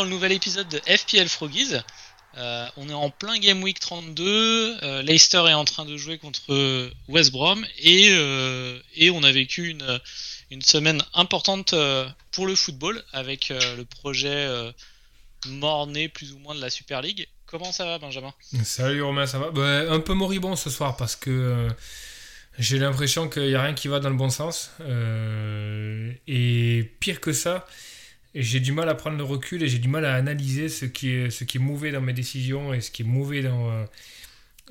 Dans le nouvel épisode de FPL Froggies. Euh, on est en plein Game Week 32. euh, Leicester est en train de jouer contre West Brom et, euh, et on a vécu une, semaine importante euh, pour le football avec euh, le projet euh, mort-né plus ou moins de la Super League. Comment ça va, Benjamin? Salut Romain, ça va? Bah, Un peu moribond ce soir parce que euh, j'ai l'impression qu'il n'y a rien qui va dans le bon sens. Euh, et pire que ça, j'ai du mal à prendre le recul et j'ai du mal à analyser ce qui est, ce qui est mauvais dans mes décisions et ce qui est mauvais dans, euh,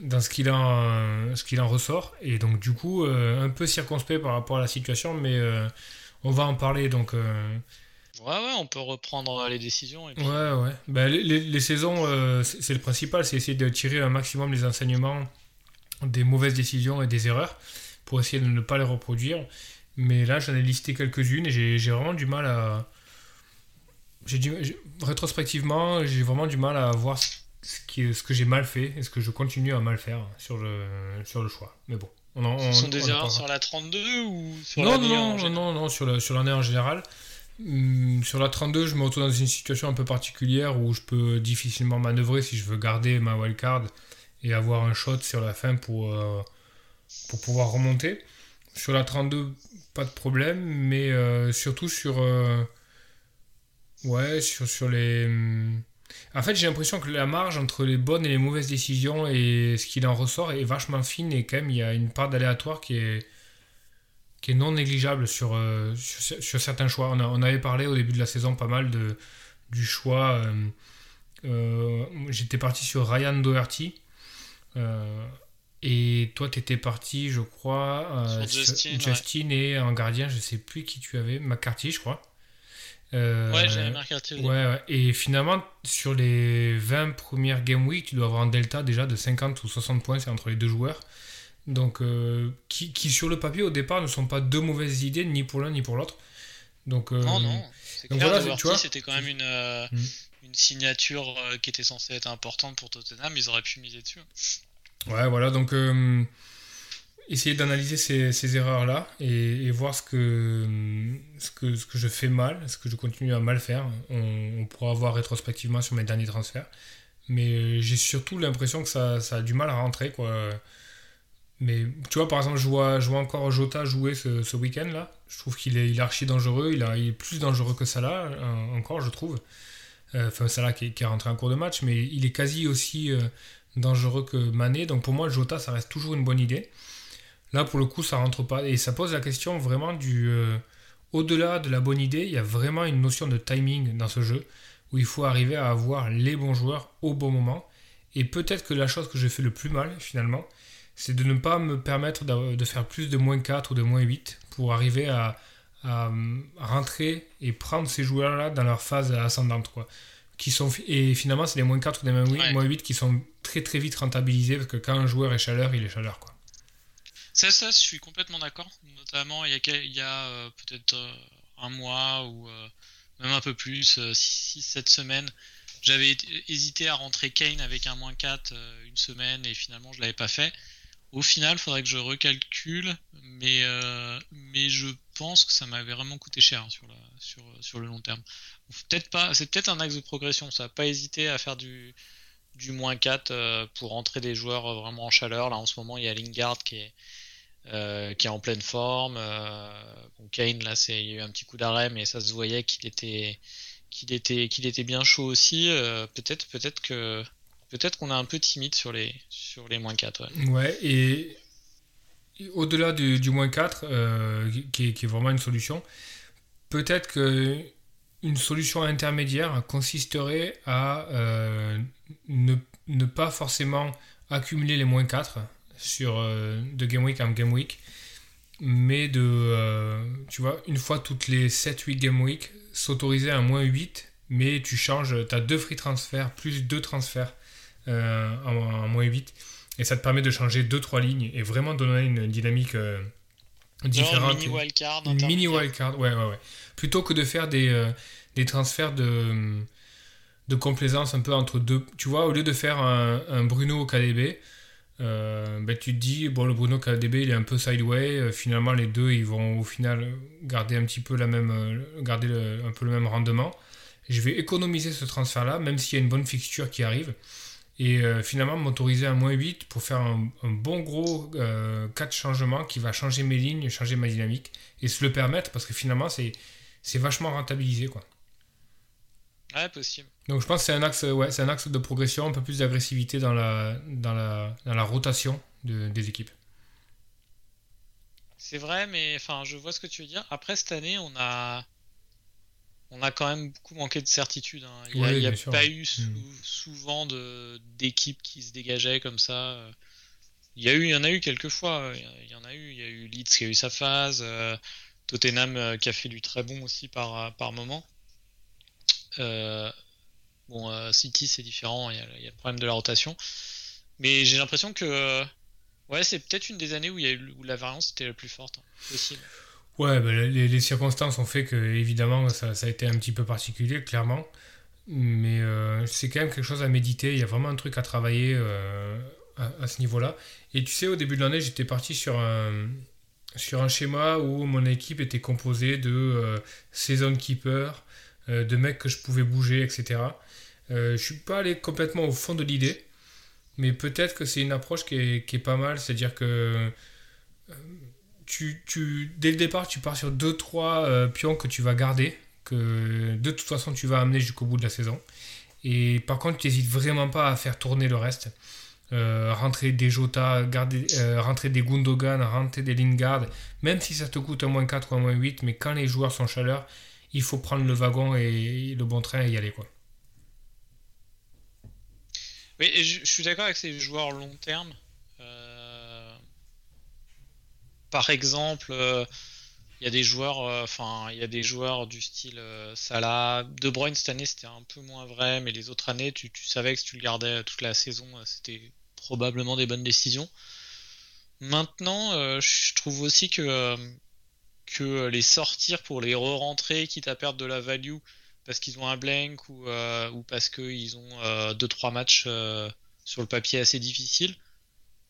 dans ce qu'il en, ce qu'il en ressort. Et donc du coup, euh, un peu circonspect par rapport à la situation, mais euh, on va en parler. Donc, Ouais, ouais, on peut reprendre les décisions. Et puis... Ouais, ouais. Ben, les, les- les saisons, c'est le principal, c'est essayer de tirer un maximum les enseignements des mauvaises décisions et des erreurs pour essayer de ne pas les reproduire. Mais là, j'en ai listé quelques-unes et j'ai j'ai vraiment du mal à. J'ai rétrospectivement, j'ai vraiment du mal à voir ce, qui, ce que j'ai mal fait et ce que je continue à mal faire sur le, sur le choix. Mais bon. On en, Ce sont on des erreurs sur la 32 ou sur Non, non, non, non, non, sur la- sur l'année en général. Hum, sur la 32, je me retrouve dans une situation un peu particulière où je peux difficilement manœuvrer si je veux garder ma wildcard et avoir un shot sur la fin pour, euh, pour pouvoir remonter. Sur la 32, pas de problème, mais euh, surtout sur. euh, ouais, sur, sur les. hum, En fait, j'ai l'impression que la marge entre les bonnes et les mauvaises décisions et ce qu'il en ressort est vachement fine et quand même il y a une part d'aléatoire qui est qui est non négligeable sur, euh, sur, sur certains choix. On, a- on avait parlé au début de la saison pas mal de, du choix. euh, euh, J'étais parti sur Ryan Doherty. et toi, tu étais parti, je crois, Sur Justin, ouais. Et en gardien, je sais plus qui tu avais, McCarthy, je crois. Euh, Ouais, j'avais marqué. Ouais, ouais. et finalement, sur les 20 premières Game Week, tu dois avoir un delta déjà de 50 ou 60 points, c'est entre les deux joueurs. Donc, euh, qui, qui, sur le papier, au départ, ne sont pas deux mauvaises idées, ni pour l'un ni pour l'autre. Donc, euh, Non, non. C'est clair, voilà, tu vois. c'était quand même une, euh, Mm. une signature qui était censée être importante pour Tottenham. Ils auraient pu miser dessus. Ouais, voilà, donc essayer d'analyser ces, ces erreurs-là et, voir ce que, ce, que, ce que je fais mal, ce que je continue à mal faire. On, pourra voir rétrospectivement sur mes derniers transferts. Mais euh, j'ai surtout l'impression que ça, ça a du mal à rentrer, quoi. Mais tu vois, par exemple, je vois, je vois encore Jota jouer ce, ce week-end-là. Je trouve qu'il est, il est archi dangereux. Il, est plus dangereux que Salah, euh, encore, je trouve. Euh, Enfin, Salah qui, qui est rentré en cours de match, mais il est quasi aussi dangereux que Mané. Donc pour moi, Jota, ça reste toujours une bonne idée. Là, pour le coup, ça rentre pas. Et ça pose la question vraiment du. euh, Au-delà de la bonne idée, il y a vraiment une notion de timing dans ce jeu où il faut arriver à avoir les bons joueurs au bon moment. Et peut-être que la chose que je fais le plus mal, finalement, c'est de ne pas me permettre de faire plus de moins 4 ou de moins 8 pour arriver à, à, euh, rentrer et prendre ces joueurs-là dans leur phase ascendante. Quoi. Qui sont, et finalement, c'est les moins 4 ou les moins 8, Ouais. moins 8 qui sont très très vite rentabilisés parce que quand un joueur est chaleur, il est chaleur. Quoi. Ça, ça, je suis complètement d'accord. Notamment, il y a, euh, peut-être euh, un mois ou euh, même un peu plus, 6-7 semaines, j'avais hésité à rentrer Kane avec un moins 4 euh, une semaine et finalement, je l'avais pas fait. Au final, il faudrait que je recalcule, mais, mais je pense que ça m'avait vraiment coûté cher sur, la, sur, sur le long terme. Peut-être pas, c'est peut-être un axe de progression, ça. Pas hésiter à faire du, du moins 4 euh, pour rentrer des joueurs euh, vraiment en chaleur. Là, en ce moment, il y a Lingard qui est, euh, en pleine forme. Kane, là, il y a eu un petit coup d'arrêt, mais ça se voyait qu'il était, qu'il était, qu'il était bien chaud aussi. Peut-être, qu'on est un peu timide sur les, sur les moins 4. ouais. Et, au-delà du, moins 4, euh, qui, est, qui est vraiment une solution, peut-être que une solution intermédiaire consisterait à ne, ne pas forcément accumuler les moins 4 sur, euh, de Game Week en Game Week, mais de, tu vois, une fois toutes les 7-8 game week, s'autoriser à moins 8, mais tu changes, tu as deux free transferts plus deux transferts en, moins 8, et ça te permet de changer 2-3 lignes et vraiment donner une dynamique différente. mini wildcard. Mini wildcard, ouais, ouais, ouais. Plutôt que de faire des, des transferts de de complaisance un peu entre deux. Tu vois, au lieu de faire un, Bruno au KDB, euh, ben, tu te dis, bon, le Bruno KDB, il est un peu sideway. Euh, finalement, les deux, ils vont au final garder un petit peu la même, euh, garder un peu le même rendement. Je vais économiser ce transfert-là, même s'il y a une bonne fixture qui arrive. Et finalement, m'autoriser à moins 8 pour faire un, bon gros 4 changements qui va changer mes lignes, changer ma dynamique. Et se le permettre, parce que finalement, c'est vachement rentabilisé, quoi. Ouais, possible. Donc je pense que c'est un axe, ouais, c'est un axe de progression, un peu plus d'agressivité dans la, dans la, dans la rotation des équipes. C'est vrai, mais enfin, je vois ce que tu veux dire. Après cette année, on a, on a quand même beaucoup manqué de certitude. Hein. Il n'y a, pas eu hmm. souvent de, d'équipes qui se dégageaient comme ça. Il y, a eu, il y en a eu quelques fois. Il y en a eu. Il y a eu Leeds qui a eu sa phase. Euh, Tottenham euh, qui a fait du très bon aussi par, par moment. Euh, bon, euh, City c'est différent, il y, a, le problème de la rotation. Mais j'ai l'impression que ouais, c'est peut-être une des années où, la variance était la plus forte, hein, possible. Ouais, bah, les, circonstances ont fait que, évidemment, ça, a été un petit peu particulier, clairement. Mais euh, c'est quand même quelque chose à méditer. Il y a vraiment un truc à travailler à, ce niveau-là. Et tu sais, au début de l'année, j'étais parti sur un, sur un schéma où mon équipe était composée de saison keeper, euh, de mecs que je pouvais bouger, etc. Euh, je suis pas allé complètement au fond de l'idée, mais peut-être que c'est une approche qui est, pas mal, c'est-à-dire que euh, tu, dès le départ, tu pars sur 2-3 pions que tu vas garder, que de toute façon tu vas amener jusqu'au bout de la saison. Et par contre, tu n'hésites vraiment pas à faire tourner le reste. rentrer des Jota, garder, rentrer des Gundogan, rentrer des Lingard, même si ça te coûte un moins 4 ou un moins 8, mais quand les joueurs sont chaleur, il faut prendre le wagon et le bon train et y aller. quoi. Oui, je, suis d'accord avec ces joueurs long terme. Euh, par exemple, euh, il y a des joueurs, euh, il y a des joueurs du style Salah, De Bruyne cette année c'était un peu moins vrai, mais les autres années, tu, tu savais que si tu le gardais toute la saison, c'était probablement des bonnes décisions. Maintenant, je trouve aussi que que les sortir pour les re-rentrer, quitte à perdre de la value parce qu'ils ont un blank ou, euh, ou parce qu'ils ont 2-3 euh, matchs euh, sur le papier assez difficiles,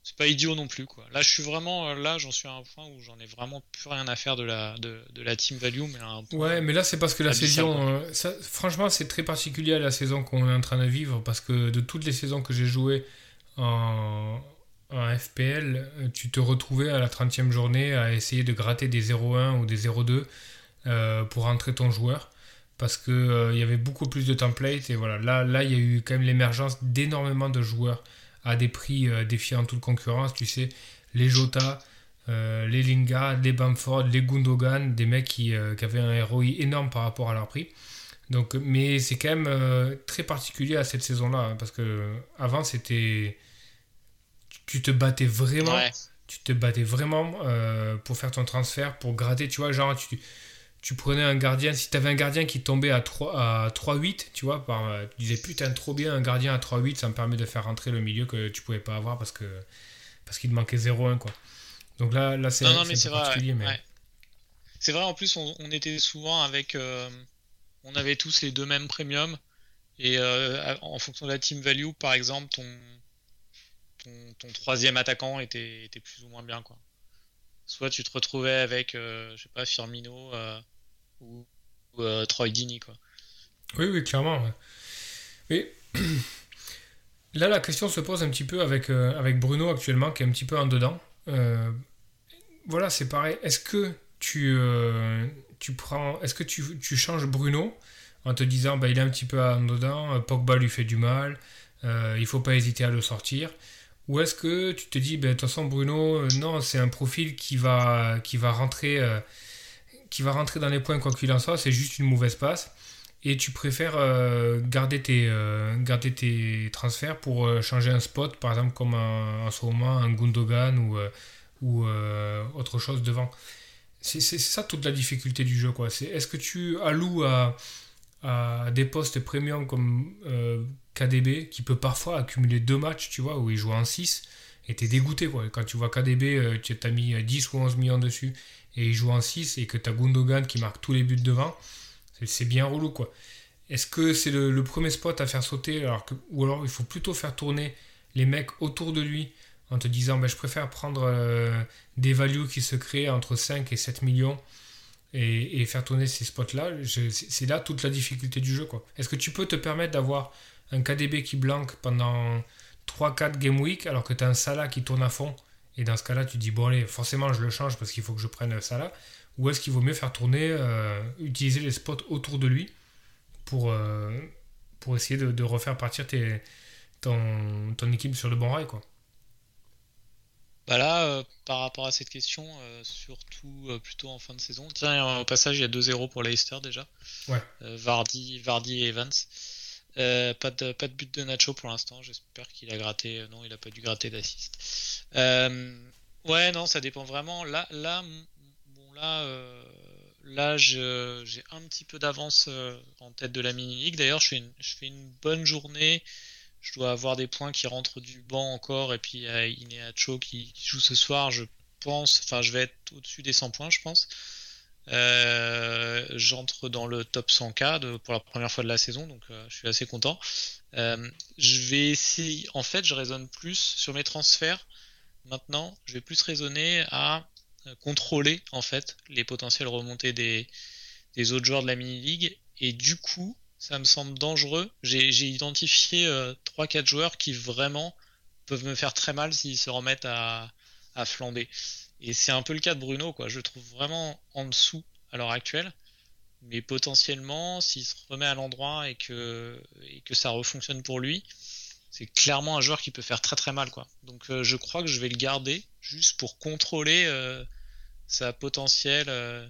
c'est pas idiot non plus. Quoi. Là, je suis vraiment, là, j'en suis à un point où j'en ai vraiment plus rien à faire de la, de, de la team value. Mais un ouais, mais là, c'est parce que la saison, ça, franchement, c'est très particulier à la saison qu'on est en train de vivre parce que de toutes les saisons que j'ai jouées en en FPL, tu te retrouvais à la 30e journée à essayer de gratter des 0-1 ou des 0-2 euh, pour rentrer ton joueur parce qu'il euh, y avait beaucoup plus de templates et voilà. Là là il y a eu quand même l'émergence d'énormément de joueurs à des prix euh, défiant toute concurrence. Tu sais les Jota les Linga les Bamford les Gundogan des mecs qui, qui, avaient un ROI énorme par rapport à leur prix. Donc mais c'est quand même très particulier à cette saison là hein, parce que avant c'était tu te battais vraiment. Tu te battais vraiment euh, pour faire ton transfert, pour gratter. Tu vois, genre, tu, tu prenais un gardien. Si tu avais un gardien qui tombait à 3-8, à tu vois, par, euh, tu disais putain, trop bien, un gardien à 3-8, ça me permet de faire rentrer le milieu que tu pouvais pas avoir parce que parce qu'il te manquait 0-1, quoi. Donc là, là c'est c'est vrai. Mais... C'est vrai, en plus, on, était souvent avec. Euh, on avait tous les deux mêmes premiums. Et en fonction de la team value, par exemple, ton, ton, troisième attaquant était, plus ou moins bien. Quoi. Soit tu te retrouvais avec, euh, je sais pas, Firmino euh, ou, euh, Troy Dini. Quoi. Oui, oui, clairement. Là, la question se pose un petit peu avec, Bruno actuellement, qui est un petit peu en dedans. voilà, c'est pareil. Est-ce que tu, tu prends, est-ce que tu, tu, changes Bruno en te disant, bah, il est un petit peu en dedans, Pogba lui fait du mal, il faut pas hésiter à le sortir ou est-ce que tu te dis, ben, de toute façon, Bruno, euh, non, c'est un profil qui va, qui va rentrer, euh, qui va rentrer dans les points quoi qu'il en soit, c'est juste une mauvaise passe. Et tu préfères euh, garder, tes, garder tes transferts pour changer un spot, par exemple comme en ce moment un Gundogan ou, ou autre chose devant. C'est ça toute la difficulté du jeu. quoi. Est-ce que tu alloues à, à des postes premium comme KDB, qui peut parfois accumuler deux matchs, tu vois, où il joue en 6, et t'es dégoûté, quoi. Quand tu vois KDB, tu as mis 10 ou 11 millions dessus, et il joue en 6, et que tu as Gundogan qui marque tous les buts devant, c'est bien relou, quoi. Est-ce que c'est le, premier spot à faire sauter alors que, Ou alors il faut plutôt faire tourner les mecs autour de lui en te disant ben, je préfère prendre euh, des values qui se créent entre 5 et 7 millions et, faire tourner ces spots-là. C'est là toute la difficulté du jeu. Est-ce que tu peux te permettre d'avoir un KDB qui blanque pendant 3-4 game week alors que tu as un Salah qui tourne à fond et dans ce cas-là tu dis bon allez forcément je le change parce qu'il faut que je prenne Salah ou est-ce qu'il vaut mieux faire tourner, euh, utiliser les spots autour de lui pour, euh, pour essayer de, refaire partir ton, ton, équipe sur le bon rail quoi. Bah là, euh, par rapport à cette question, euh, surtout plutôt en fin de saison. Tiens, au passage, il y a 2-0 pour Leicester déjà. Ouais. Vardy, Vardy et Evans. pas, de, pas de but de Nacho pour l'instant. J'espère qu'il a gratté. non, il a pas dû gratter d'assist. ouais, non, ça dépend vraiment. Là, là, bon, là, Là, j'ai un petit peu d'avance euh, en tête de la mini-league. D'ailleurs, je, fais une bonne journée. Je dois avoir des points qui rentrent du banc encore. Et puis, a Ineacho qui, joue ce soir. Je pense, enfin, je vais être au-dessus des 100 points, je pense. Euh, j'entre dans le top 100K pour la première fois de la saison, donc euh, je suis assez content. je vais essayer, en fait, je raisonne plus sur mes transferts. Maintenant, je vais plus raisonner à euh, contrôler en fait les potentielles remontées des, des autres joueurs de la mini-league. Et du coup, ça me semble dangereux. J'ai identifié 3-4 euh, joueurs qui vraiment peuvent me faire très mal s'ils se remettent à, à flamber. Et c'est un peu le cas de Bruno, quoi. Je le trouve vraiment en dessous à l'heure actuelle. Mais potentiellement, s'il se remet à l'endroit et que, et que ça refonctionne pour lui, c'est clairement un joueur qui peut faire très très mal quoi. Donc euh, je crois que je vais le garder juste pour contrôler euh, sa potentielle euh,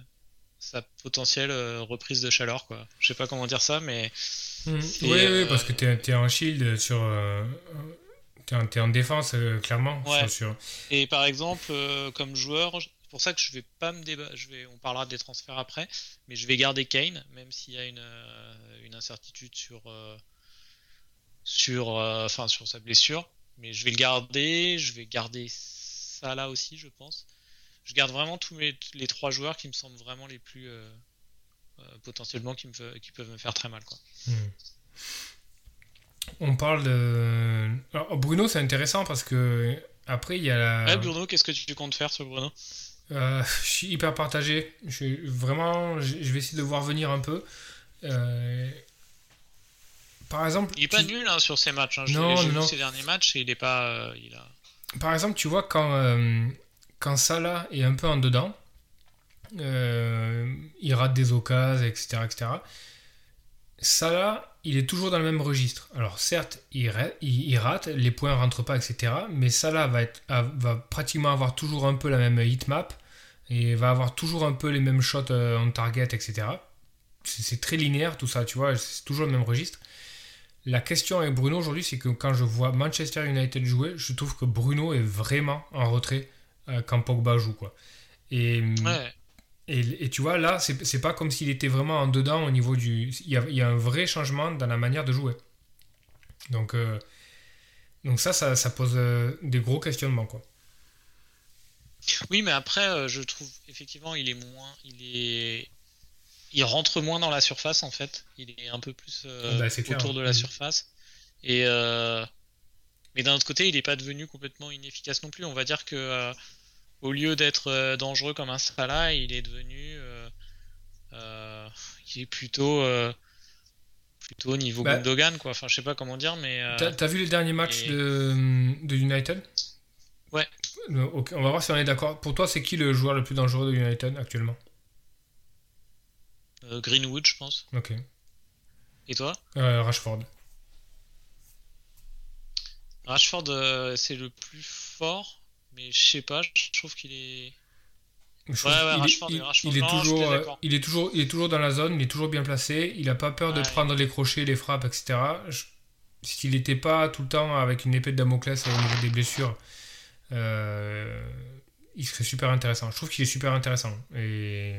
sa potentielle reprise de chaleur quoi. Je sais pas comment dire ça mais mmh. oui, oui, parce que tu es, en shield sur tu es, en défense clairement ouais. Et par exemple comme joueur pour ça que je vais pas me débattre, je vais, on parlera des transferts après, mais je vais garder Kane, même s'il y a une, une incertitude sur, sur, euh, enfin, sur sa blessure. Mais je vais le garder. Je vais garder ça là aussi, je pense. Je garde vraiment tous les trois joueurs qui me semblent vraiment les plus euh, euh, potentiellement qui, me, qui peuvent me faire très mal. Quoi. Hmm. On parle de. Bruno, c'est intéressant parce que après, il y a la. Ouais, Bruno, qu'est-ce que tu comptes faire sur Bruno? Je suis hyper partagé. Je, vraiment, je, vais essayer de voir venir un peu. Par exemple, il est pas nul hein, sur ces matchs. Hein. Non, non. Vu derniers matchs et il est pas. Euh, il a... Par exemple, tu vois quand euh, quand Salah est un peu en dedans, euh, il rate des occasions, etc., etc. Salah, il est toujours dans le même registre. Alors certes, il, rate, les points rentrent pas, etc. Mais Salah va, être, va pratiquement avoir toujours un peu la même hitmap et va avoir toujours un peu les mêmes shots en target, etc. C'est très linéaire tout ça, tu vois, c'est toujours le même registre. La question avec Bruno aujourd'hui, c'est que quand je vois Manchester United jouer, je trouve que Bruno est vraiment en retrait euh, quand Pogba joue. Quoi. Et, et, tu vois, là, c'est pas comme s'il était vraiment en dedans au niveau du. Il y, a, un vrai changement dans la manière de jouer. Donc, euh, donc ça, ça, pose euh, des gros questionnements. Quoi. Oui, mais après, je trouve effectivement, il est moins. Il est il rentre moins dans la surface en fait. Il est un peu plus euh, bah, autour de la mm. surface. Et euh, mais d'un autre côté, il n'est pas devenu complètement inefficace non plus. On va dire que euh, au lieu d'être dangereux comme un Salah, il est devenu il est plutôt plutôt au niveau bah, Gundogan quoi. Enfin, je sais pas comment dire, mais. T'as vu les derniers matchs de, de, United? Ouais. on va voir si on est d'accord. Pour toi, c'est qui le joueur le plus dangereux de United actuellement? Euh, Greenwood, je pense. Ok. Et toi? Euh, Rashford. Rashford, euh, c'est le plus fort, mais je sais pas, je trouve qu'il est. ouais, ouais, Rashford, il, Rashford, il, est toujours, il, est toujours, il est toujours dans la zone, il est toujours bien placé, il a pas peur de prendre les crochets, les frappes, etc. S'il n'était pas tout le temps avec une épée de Damoclès au niveau des blessures, il serait super intéressant. Je trouve qu'il est super intéressant. Et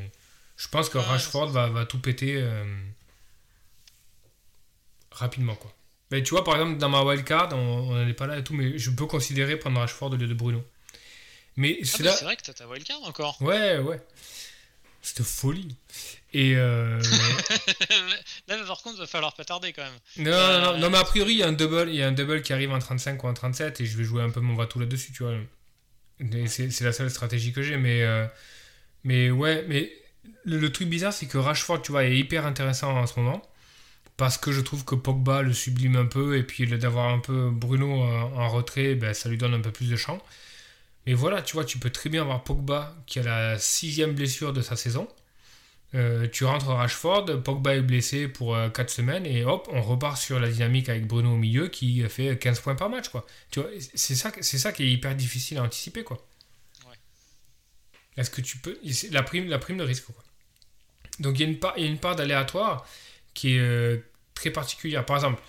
je pense que Rashford va, va tout péter euh, rapidement. Quoi. Mais tu vois, par exemple, dans ma wildcard, on n'en est pas là et tout, mais je peux considérer prendre Rashford au lieu de Bruno. Mais Ah, c'est là. vrai que t'as ta wildcard encore. Ouais, ouais. C'était folie. Et. euh, Là, par contre, va falloir pas tarder quand même. Non, non, non, non, mais a priori, il y a un double, il y a un double qui arrive en 35 ou en 37 et je vais jouer un peu mon va-tout là-dessus, tu vois. C'est c'est la seule stratégie que j'ai, mais, euh, mais ouais, mais le, le truc bizarre, c'est que Rashford, tu vois, est hyper intéressant en ce moment parce que je trouve que Pogba le sublime un peu et puis d'avoir un peu Bruno en, retrait, ben, ça lui donne un peu plus de champ. Mais voilà, tu vois, tu peux très bien avoir Pogba qui a la sixième blessure de sa saison. Euh, tu rentres Rashford, Pogba est blessé pour 4 semaines et hop, on repart sur la dynamique avec Bruno au milieu qui fait 15 points par match. Quoi. Tu vois, c'est ça, c'est ça qui est hyper difficile à anticiper. Quoi. Ouais. Est-ce que tu peux. La prime, la prime de risque. Quoi. Donc il y a une part, il y a une part d'aléatoire qui est euh, très particulière. Par exemple,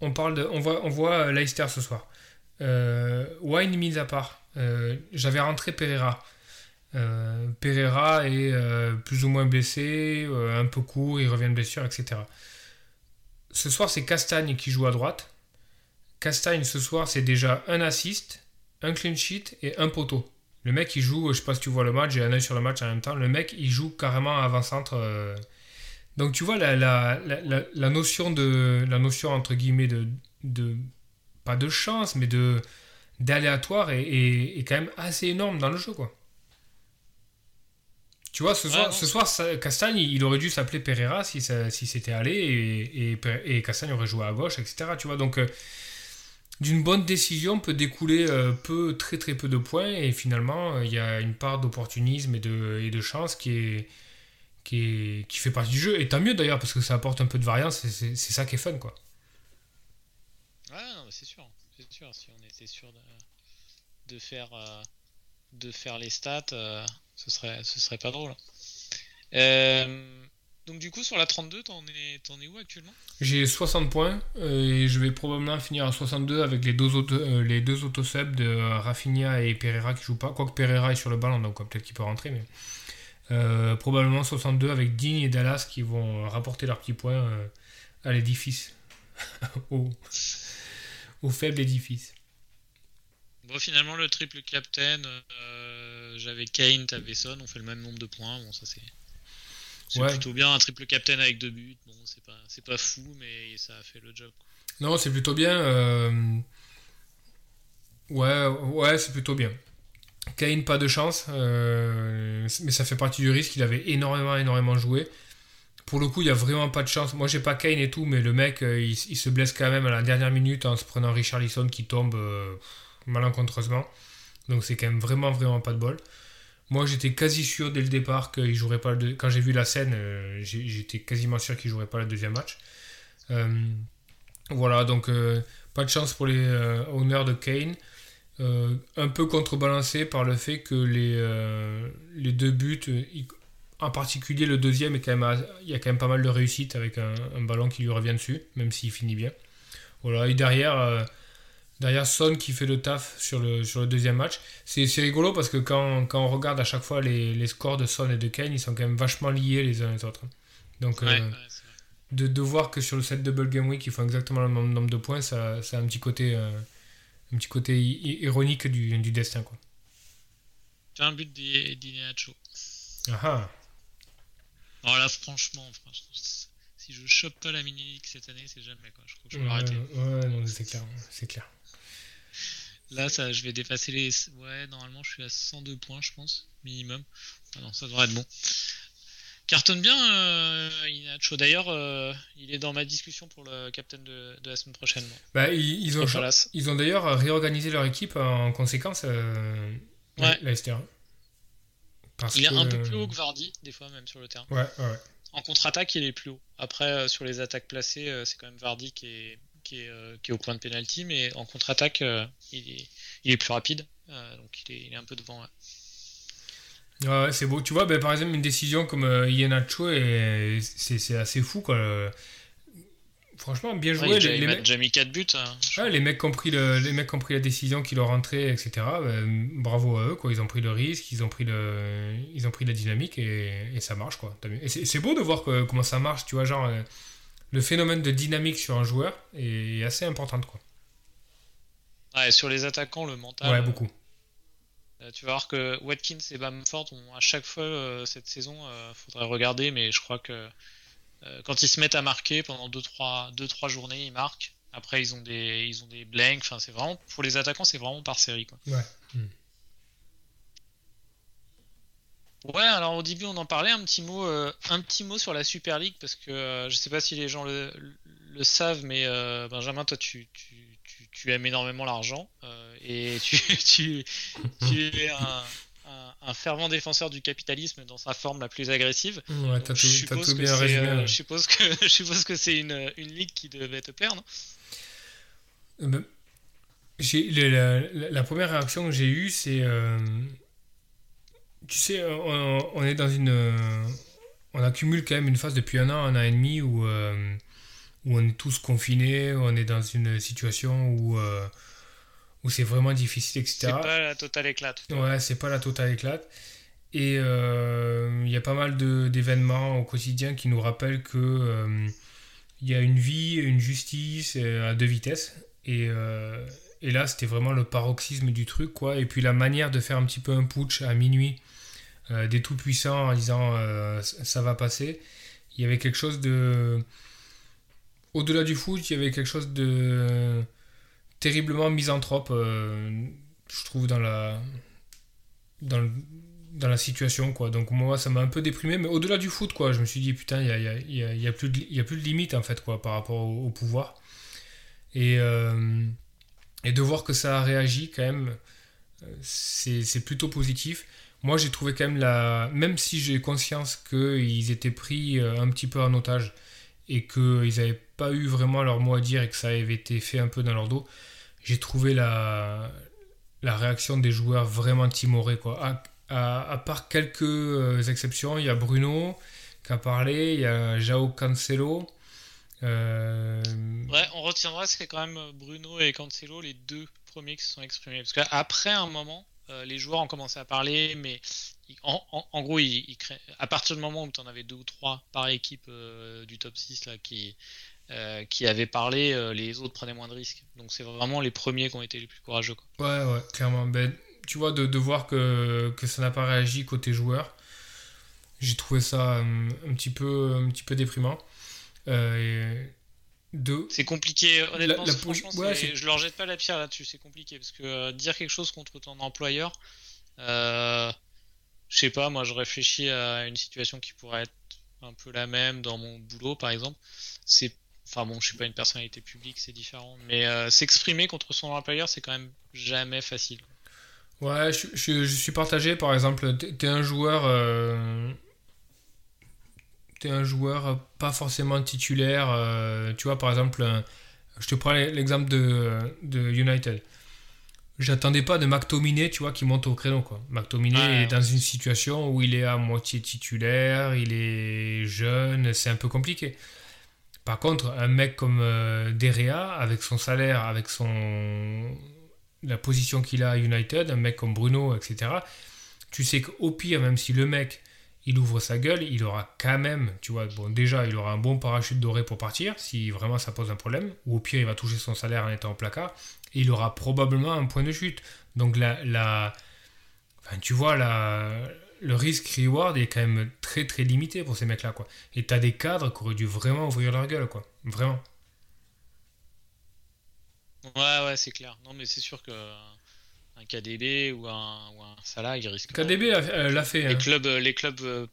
on, parle de, on, voit, on voit euh, Leicester ce soir. Euh, Wine mis à part, euh, j'avais rentré Pereira. Euh, Pereira est plus ou moins blessé, un peu court, il revient de blessure, etc. Ce soir, c'est Castagne qui joue à droite. Castagne, ce soir, c'est déjà un assist, un clean sheet et un poteau. Le mec, il joue, je sais pas si tu vois le match, j'ai un œil sur le match en même temps. Le mec, il joue carrément avant-centre. Donc, tu vois, la, la, la, la- la notion de. La notion, entre guillemets, de. de pas de chance, mais de d'aléatoire est, est- est quand même assez énorme dans le jeu, quoi. Tu vois, ce soir, ce Castagne, il aurait dû s'appeler Pereira si, ça, si c'était allé et, et, Per- et Castagne aurait joué à gauche, etc. Tu vois, donc euh, d'une bonne décision peut découler euh, peu, très très peu de points et finalement euh, il y a une part d'opportunisme et de, et de chance qui est, qui est qui fait partie du jeu et tant mieux d'ailleurs parce que ça apporte un peu de variance et c'est ça qui est fun quoi. Mais c'est sûr. C'est sûr. Si on était sûr de, de faire euh, de faire les stats, euh, ce serait ce serait pas drôle. Euh, donc du coup sur la 32, t'en es es où actuellement? J'ai 60 points et je vais probablement finir à 62 avec les deux auto, les deux auto-subs de Rafinha et Pereira qui jouent pas. Quoique Pereira est sur le ballon donc peut-être qu'il peut rentrer mais euh, probablement 62 avec Digne et Dallas qui vont euh, rapporter leurs petits points euh, à l'édifice. au, au faible édifice. Bon finalement le triple captain, euh, j'avais Kane, t'avais Son, on fait le même nombre de points. Bon ça c'est c'est Ouais. plutôt bien un triple captain avec deux buts. Bon c'est pas c'est pas fou mais ça a fait le job. Non, c'est plutôt bien. Ouais, ouais, c'est plutôt bien. Kane, pas de chance, euh, mais ça fait partie du risque. Il avait énormément, énormément joué. Pour le coup, il n'y a vraiment pas de chance. Moi, j'ai pas Kane et tout, mais le mec, euh, il, se blesse quand même à la dernière minute en se prenant Richard Lisson qui tombe euh, malencontreusement. Donc, c'est quand même vraiment, vraiment pas de bol. Moi, j'étais quasi sûr dès le départ qu'il jouerait pas Quand j'ai vu la scène, j'étais quasiment sûr qu'il jouerait pas le deuxième match. Voilà, donc pas de chance pour les owners de Kane. Euh, un peu contrebalancé par le fait que les, euh, les deux buts, en particulier le deuxième, est quand même, à- il y a quand même pas mal de réussite avec un, un ballon qui lui revient dessus, même s'il finit bien. Voilà, et derrière, euh, derrière Son qui fait le taf sur le, sur le deuxième match. C'est rigolo parce que quand, quand on regarde à chaque fois les, les scores de Son et de Kane, ils sont quand même vachement liés les uns les autres. Donc, Ouais, ouais, de, de voir que sur le set double game week ils font exactement le même nombre de points ça, ça a un petit côté un petit côté ironique du, du destin quoi T'as un but d'I- d'Ineacho. ah ah. Alors là franchement, franchement, si je chope pas la mini league cette année, c'est jamais quoi. Je crois que je vais ouais, arrêter. ouais, non, c'est clair c'est clair Là, ça, je vais dépasser les. Ouais, normalement, je suis à 102 points, je pense, minimum. Ah non, ça devrait être bon. Cartonne bien, euh, Inacho. D'ailleurs, euh, il est dans ma discussion pour le captain de, de la semaine prochaine. bah, ils, ils ont ils ont d'ailleurs réorganisé leur équipe en conséquence euh, Ouais. Leicester Parce Il est que- un peu plus haut que Vardy, des fois, même sur le terrain. ouais ouais. En contre-attaque, il est plus haut. Après, euh, sur les attaques placées, euh, c'est quand même Vardy qui est, qui est, qui est au point de pénalty, mais en contre-attaque, il, est, il est plus rapide. donc, il est, il est un peu devant. Ouais. C'est beau. Tu vois, ben, par exemple, une décision comme euh, Iheanacho, et c'est c'est assez fou. Quoi. franchement, bien joué. Ouais, les, les mecs- déjà mis 4 buts. hein. Ouais, les mecs ont pris, le- les mecs ont pris la décision qui leur rentrait, etc. ben, bravo à eux, quoi. Ils ont pris le risque, ils ont pris, le, ils ont pris la dynamique et, et ça marche, quoi. Et c'est beau de voir que- comment ça marche, tu vois, genre euh, le phénomène de dynamique sur un joueur est assez important, quoi. Ouais, sur les attaquants, le mental. ouais, euh, beaucoup. Euh, tu vas voir que Watkins et Bamford ont à chaque fois euh, cette saison, euh, faudrait regarder, mais je crois que quand ils se mettent à marquer pendant 2-3 journées, ils marquent. Après, ils ont des, ils ont des blanks. Enfin, c'est vraiment pour les attaquants, c'est vraiment par série. Quoi. Ouais. Hmm. Ouais, alors au début, on en parlait un petit mot, euh, un petit mot sur la Super League parce que euh, je sais pas si les gens le, le savent, mais euh, Benjamin, toi, tu, tu, tu, tu aimes énormément l'argent euh, et tu, tu, tu es un, un, un fervent défenseur du capitalisme dans sa forme la plus agressive. Ouais, je tout, t'as suppose bien euh, je suppose que je suppose que c'est une, une ligue qui devait te non Euh, ben, j'ai- la, la- la première réaction que j'ai eue, c'est. euh, tu sais, on, on est dans une. On accumule quand même une phase depuis un an, un an et demi où, où on est tous confinés, où on est dans une situation où, euh, où c'est vraiment difficile, etc. C'est pas la totale éclate. Ouais, c'est pas la totale éclate. Et euh, il y a pas mal d'événements au quotidien qui nous rappellent que euh, il y a une vie, une justice à deux vitesses. Et, et là, c'était vraiment le paroxysme du truc, quoi. Et puis la manière de faire un petit peu un putsch à minuit des tout-puissants en disant ça ça va passer. Il y avait quelque chose de. Au-delà du foot, il y avait quelque chose de terriblement misanthrope, euh, je trouve, dans la, dans, situation, quoi. Donc moi, ça m'a un peu déprimé, mais au-delà du foot, quoi, je me suis dit, putain, il y a, y a- plus de, limite, en fait, par rapport au, pouvoir. Et, euh, et de voir que ça a réagi, quand même, c'est c'est plutôt positif. Moi, j'ai trouvé quand même la... Même si j'ai conscience qu'ils étaient pris euh, un petit peu en otage et qu'ils n'avaient pas eu vraiment leur mot à dire et que ça avait été fait un peu dans leur dos, j'ai trouvé la, la réaction des joueurs vraiment timorés. Quoi. À, à- part quelques euh, exceptions, il y a Bruno qui a parlé, il y a Jao Cancelo. euh, Ouais, on retiendra c'est quand même Bruno et Cancelo les deux premiers qui se sont exprimés. Parce qu'après un moment, euh, les joueurs ont commencé à parler, mais en, en- en gros, à partir du moment où tu en avais deux ou trois par équipe euh, du top 6 là, qui, euh, qui avaient parlé, euh, les autres prenaient moins de risques. Donc c'est vraiment les premiers qui ont été les plus courageux. Quoi. Ouais, ouais, clairement. Ben, tu vois, de, de voir que, que ça n'a pas réagi côté joueur, j'ai trouvé ça un, petit peu, un petit peu déprimant. Et de... C'est compliqué, honnêtement, la posi- franchement, ouais, je leur jette pas la pierre là-dessus, c'est compliqué parce que dire quelque chose contre ton employeur, euh, je sais pas, moi je réfléchis à une situation qui pourrait être un peu la même dans mon boulot par exemple. C'est, enfin bon, je suis pas une personnalité publique, c'est différent, mais euh, s'exprimer contre son employeur, c'est quand même jamais facile. Ouais, je, suis partagé. Par exemple, t'es t'es un joueur. euh, un joueur euh, pas forcément titulaire. euh, tu vois, par exemple, un- je te prends l'exemple de, de United. J'attendais pas de McTominay, tu vois, qui monte au créneau, quoi. McTominay est ouais. dans une situation où il est à moitié titulaire, il est jeune, c'est un peu compliqué. Par contre, un mec comme euh, Derea, avec son salaire, avec son la position qu'il a à United, un mec comme Bruno, etc., tu sais qu'au pire, même si le mec il ouvre sa gueule, il aura quand même, tu vois, bon, déjà, il aura un bon parachute doré pour partir, si vraiment ça pose un problème, ou au pire, il va toucher son salaire en étant au placard, et il aura probablement un point de chute. Donc, la, la, enfin, tu vois, la, le risque-reward est quand même très très limité pour ces mecs-là, quoi. Et t'as des cadres qui auraient dû vraiment ouvrir leur gueule, quoi. Vraiment. Ouais, ouais, c'est clair. Non, mais c'est sûr que un KDB ou un, ou un Salah, ils risquent. KDB l'a euh, l'a fait. Les hein. clubs, euh, les clubs. euh,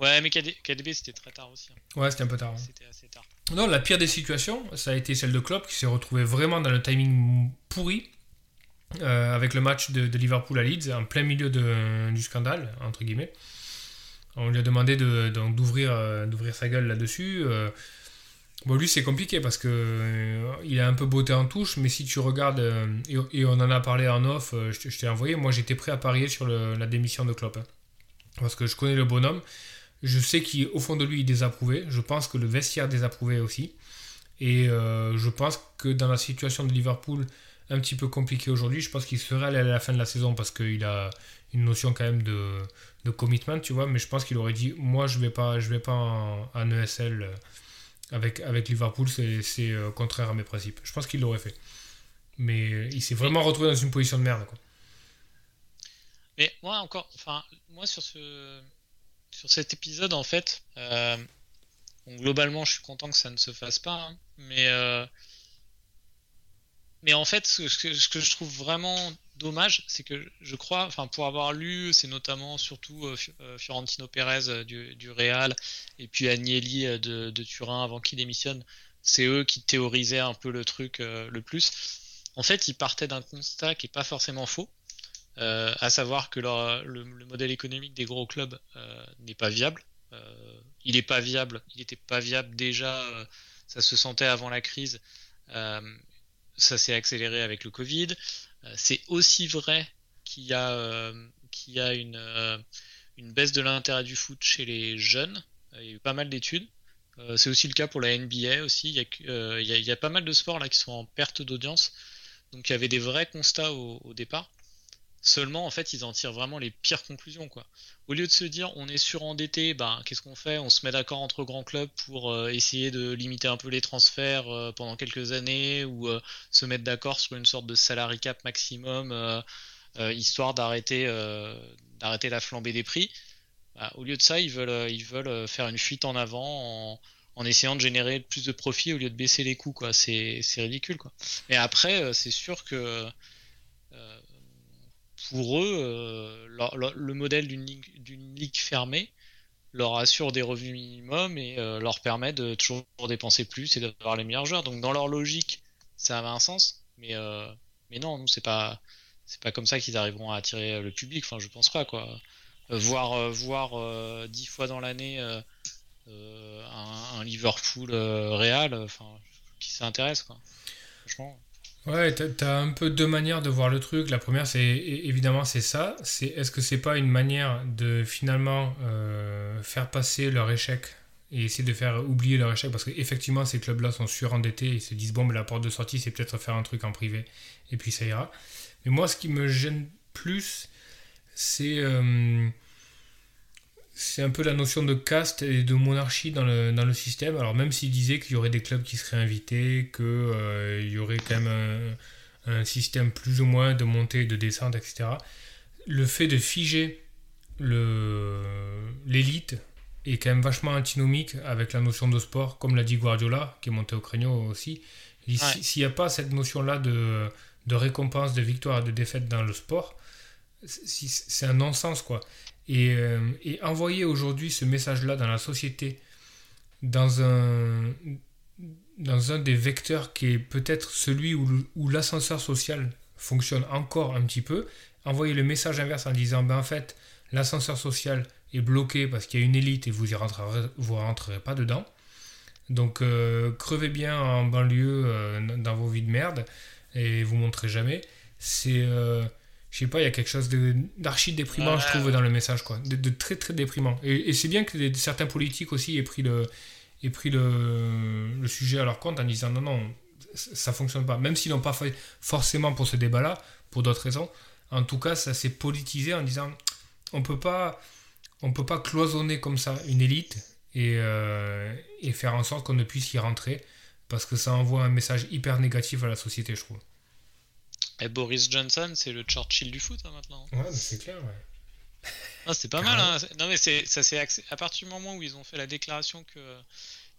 Ouais, mais KD KDB c'était très tard aussi. hein. Ouais, c'était un peu tard. hein. C'était assez tard. Non, la pire des situations, ça a été celle de Klopp qui s'est retrouvé vraiment dans le timing pourri euh, avec le match de, Liverpool à Leeds en plein milieu de- du scandale, entre guillemets. On lui a demandé d'ouvrir euh, d'ouvrir sa gueule là-dessus. euh. Bon, lui, c'est compliqué parce que il a un peu botté en touche, mais si tu regardes, et, on en a parlé en off, je, t'ai envoyé, moi j'étais prêt à parier sur la démission de Klopp. hein. parce que je connais le bonhomme. Je sais qu'au fond de lui, il désapprouvait. Je pense que le vestiaire désapprouvait aussi. Et euh, je pense que dans la situation de Liverpool, un petit peu compliquée aujourd'hui, je pense qu'il serait allé à la fin de la saison parce qu'il a une notion quand même de, de commitment, tu vois. Mais je pense qu'il aurait dit Moi, je vais pas, vais pas en, ESL euh, avec, avec Liverpool, c'est euh, contraire à mes principes. Je pense qu'il l'aurait fait. Mais il s'est vraiment retrouvé dans une position de merde. Mais moi, encore, enfin, moi, sur, ce, sur cet épisode, en fait, globalement, je suis content que ça ne se fasse pas. Hein. mais, euh, mais en fait, ce que, je trouve vraiment dommage, c'est que je crois, enfin, pour avoir lu, c'est notamment surtout euh, euh, Fiorentino Pérez du, Real et puis Agnelli de, Turin avant qu'il démissionne. C'est eux qui théorisaient un peu le truc le plus. En fait, ils partaient d'un constat qui est pas forcément faux. À savoir que le, modèle économique des gros clubs n'est pas viable. Euh, il n'est pas viable. Il n'était pas viable déjà. Euh, ça se sentait avant la crise. Euh, ça s'est accéléré avec le Covid. c'est aussi vrai qu'il y a, une, baisse de l'intérêt du foot chez les jeunes. Il y a eu pas mal d'études. c'est aussi le cas pour la NBA aussi. Il y, a, il, y a, pas mal de sports là qui sont en perte d'audience. Donc il y avait des vrais constats au départ. Seulement, en fait, ils en tirent vraiment les pires conclusions, quoi. Au lieu de se dire, on est surendetté, ben, qu'est-ce qu'on fait? On se met d'accord entre grands clubs pour euh, essayer de limiter un peu les transferts euh, pendant quelques années ou euh, se mettre d'accord sur une sorte de salary cap maximum, histoire d'arrêter, la flambée des prix. Bah, au lieu de ça, ils veulent, faire une fuite en avant en, essayant de générer plus de profit au lieu de baisser les coûts, quoi. C'est, c'est ridicule, quoi. Mais après, c'est sûr que pour eux, euh, le modèle d'une ligue, fermée leur assure des revenus minimums et euh, leur permet de toujours dépenser plus et d'avoir les meilleurs joueurs. Donc dans leur logique, ça avait un sens, mais, euh, mais non, nous c'est pas c'est pas comme ça qu'ils arriveront à attirer le public. Enfin, je pense pas quoi. voir voir dix fois dans l'année un, Liverpool réel, enfin, qui s'intéresse quoi. Franchement. Ouais, t'as un peu deux manières de voir le truc. La première, c'est évidemment c'est ça. C'est est-ce que c'est pas une manière de finalement euh, faire passer leur échec et essayer de faire oublier leur échec? Parce qu'effectivement ces clubs-là sont surendettés ils se disent bon mais la porte de sortie c'est peut-être faire un truc en privé et puis ça ira. Mais moi ce qui me gêne plus c'est euh, c'est un peu la notion de caste et de monarchie dans le, dans le système. Alors même s'il disait qu'il y aurait des clubs qui seraient invités, qu'il euh, y aurait quand même un, système plus ou moins de montée et de descente, etc. Le fait de figer l'élite est quand même vachement antinomique avec la notion de sport, comme l'a dit Guardiola, qui est monté au créneau aussi. S'il n'y a pas cette notion-là de, de récompense, de victoire et de défaite dans le sport, c'est un non-sens, quoi. Euh, et, envoyer aujourd'hui ce message-là dans la société, dans un, dans un des vecteurs qui est peut-être celui où, l'ascenseur social fonctionne encore un petit peu, envoyer le message inverse en disant ben en fait l'ascenseur social est bloqué parce qu'il y a une élite et vous y rentrerez, vous pas dedans. Donc euh, crevez bien en banlieue euh, dans vos vies de merde et vous montrez jamais. C'est je sais pas, il y a quelque chose d'archi déprimant, je trouve, dans le message, quoi. De, très, très déprimant. Et, c'est bien que certains politiques aussi aient pris, le, aient pris le, le, sujet à leur compte en disant non, non, ça fonctionne pas. Même s'ils n'ont pas fait forcément pour ce débat-là, pour d'autres raisons. En tout cas, ça s'est politisé en disant on peut pas, on peut pas cloisonner comme ça une élite et, euh, et faire en sorte qu'on ne puisse y rentrer parce que ça envoie un message hyper négatif à la société, je trouve. Et Boris Johnson, c'est le Churchill du foot hein, maintenant. Ouais, c'est clair, ouais. Ah, c'est pas mal. Hein. Non, mais c'est, ça c'est à partir du moment où ils ont fait la déclaration que,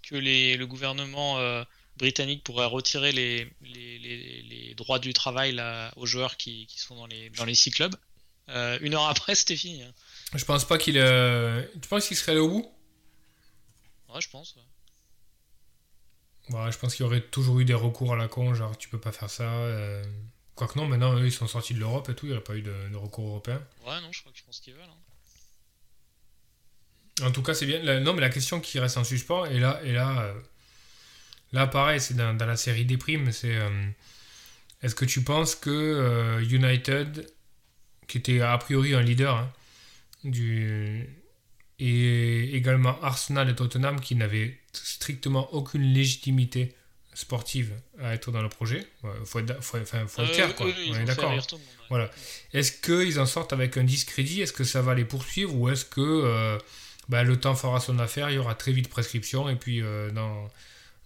que les, le gouvernement euh, britannique pourrait retirer les, les, les, droits du travail là, aux joueurs qui, qui, sont dans les, dans les six clubs, euh, une heure après, c'était fini. Hein. Je pense pas qu'il. Euh... Tu penses qu'il serait allé au bout? Ouais, je pense. Ouais. je pense qu'il y aurait toujours eu des recours à la con, genre tu peux pas faire ça. Quoique non, maintenant eux ils sont sortis de l'Europe et tout, il n'y a pas eu de, recours européen. Ouais, non, je crois qu'ils font ce qu'ils veulent. Hein. En tout cas, c'est bien. non, mais la question qui reste en suspens, et là, et là, euh, là pareil, c'est dans, la série des primes, c'est euh, est-ce que tu penses que euh, United, qui était a priori un leader, hein, du, et également Arsenal et Tottenham, qui n'avaient strictement aucune légitimité sportive à être dans le projet. Il faut être, faut, faut être clair, quoi. on est d'accord. Hein. Voilà. Est-ce qu'ils en sortent avec un discrédit? Est-ce que ça va les poursuivre? Ou est-ce que bah, le temps fera son affaire Il y aura très vite prescription et puis dans,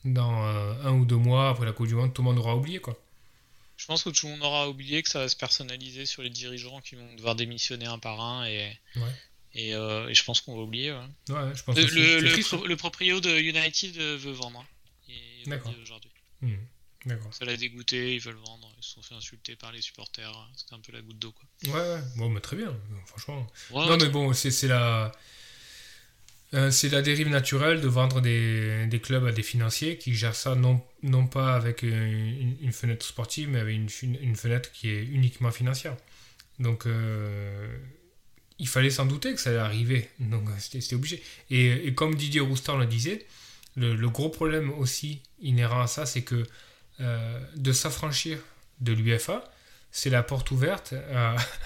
dans un ou deux mois après la Coupe du Monde, tout le monde aura oublié, quoi. Je pense que tout le monde aura oublié que ça va se personnaliser sur les dirigeants qui vont devoir démissionner un par un et, euh, et, je pense qu'on va oublier. Ouais. je pense le, le, le, proprio de United veut vendre. D'accord. aujourd'hui. Hmm. Ça l'a dégoûté, ils veulent vendre, ils se sont fait insulter par les supporters. C'était un peu la goutte d'eau. Quoi. Ouais, ouais, bon, mais très bien, franchement. non, mais bon, c'est la. Euh, c'est la dérive naturelle de vendre des, des, clubs à des financiers qui gèrent ça non, non pas avec une, une fenêtre sportive, mais avec une, une, fenêtre qui est uniquement financière. Donc, euh, il fallait s'en douter que ça allait arriver. Donc, c'était obligé. Et, et, comme Didier Roustan le disait, le, gros problème aussi inhérent à ça, c'est que euh, de s'affranchir de l'UFA, c'est la porte ouverte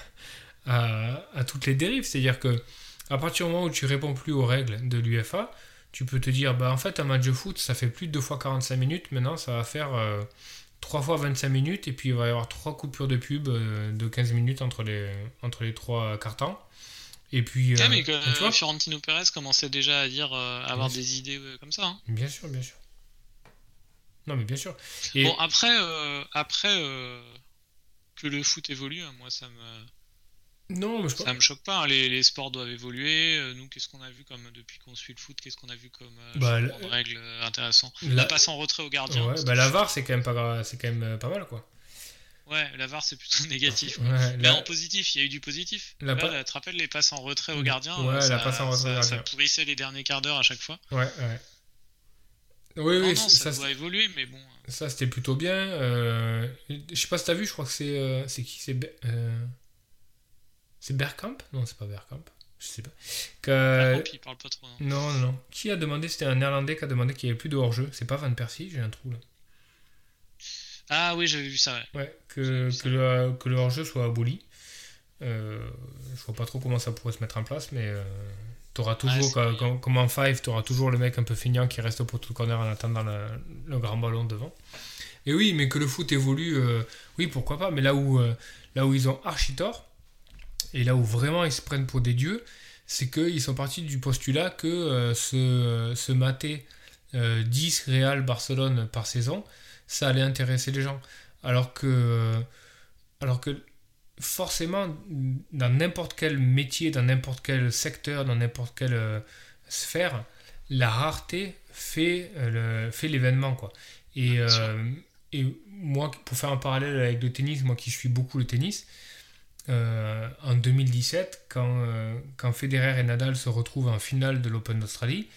à toutes les dérives. C'est-à-dire que à partir du moment où tu réponds plus aux règles de l'UFA, tu peux te dire, bah en fait un match de foot, ça fait plus de 2 fois 45 minutes, maintenant ça va faire 3 euh, fois 25 minutes, et puis il va y avoir 3 coupures de pub euh, de 15 minutes entre les, entre les 3 cartons. Et puis, euh, mais que, tu vois Fiorentino Pérez commençait déjà à dire avoir des idées comme ça. Hein. Bien sûr, bien sûr. Non, mais bien sûr. Bon, après, après que le foot évolue, hein, moi ça me non, mais je ça me choque pas. Hein. Les, les, sports doivent évoluer. Euh, nous, qu'est-ce qu'on a vu comme depuis qu'on suit le foot Qu'est-ce qu'on a vu comme euh, bah, règles euh, intéressantes La... passe en retrait au gardien. Ouais, bah, la VAR, c'est quand même pas, c'est quand même pas mal, quoi. Ouais, la VAR c'est plutôt négatif. mais en positif, il y a eu du positif. La tu te rappelles les passes en retrait au gardien Ouais, ça, la passe en retrait gardien. Ça pourrissait les derniers quarts d'heure à chaque fois. Ouais, ouais. Oui, oui, non, ça, ça doit évoluer, mais bon. Ça c'était plutôt bien. Euh... Je sais pas si t'as vu, je crois que c'est c'est qui c'est c'est Bergkamp? Non, c'est pas Bergkamp. Je sais pas. Que... il parle pas trop. Non. non, non, Qui a demandé C'était un Néerlandais qui a demandé qu'il n'y avait plus de hors-jeu. C'est pas Van Persie, j'ai un trou là. Ah oui, j'avais vu ça. Ouais, que, que, Le, que le hors-jeu soit aboli. Euh, je vois pas trop comment ça pourrait se mettre en place, mais euh, t'auras toujours, comme, en Five, t'auras toujours le mec un peu feignant qui reste au poteau de corner en attendant le, le, grand ballon devant. Et oui, mais que le foot évolue, euh, oui, pourquoi pas, mais là où, euh, là où ils ont archi tort, et là où vraiment ils se prennent pour des dieux, c'est qu'ils sont partis du postulat que euh, se, se, mater 10 euh, Real Barcelone par saison, ça allait intéresser les gens. Alors que, alors que forcément, dans n'importe quel métier, dans n'importe quel secteur, dans n'importe quelle euh, sphère, la rareté fait, fait l'événement. quoi. Et, et moi, pour faire un parallèle avec le tennis, moi qui suis beaucoup le tennis, euh, en 2017, quand, euh, quand Federer et Nadal se retrouvent en finale de l'Open d'Australie,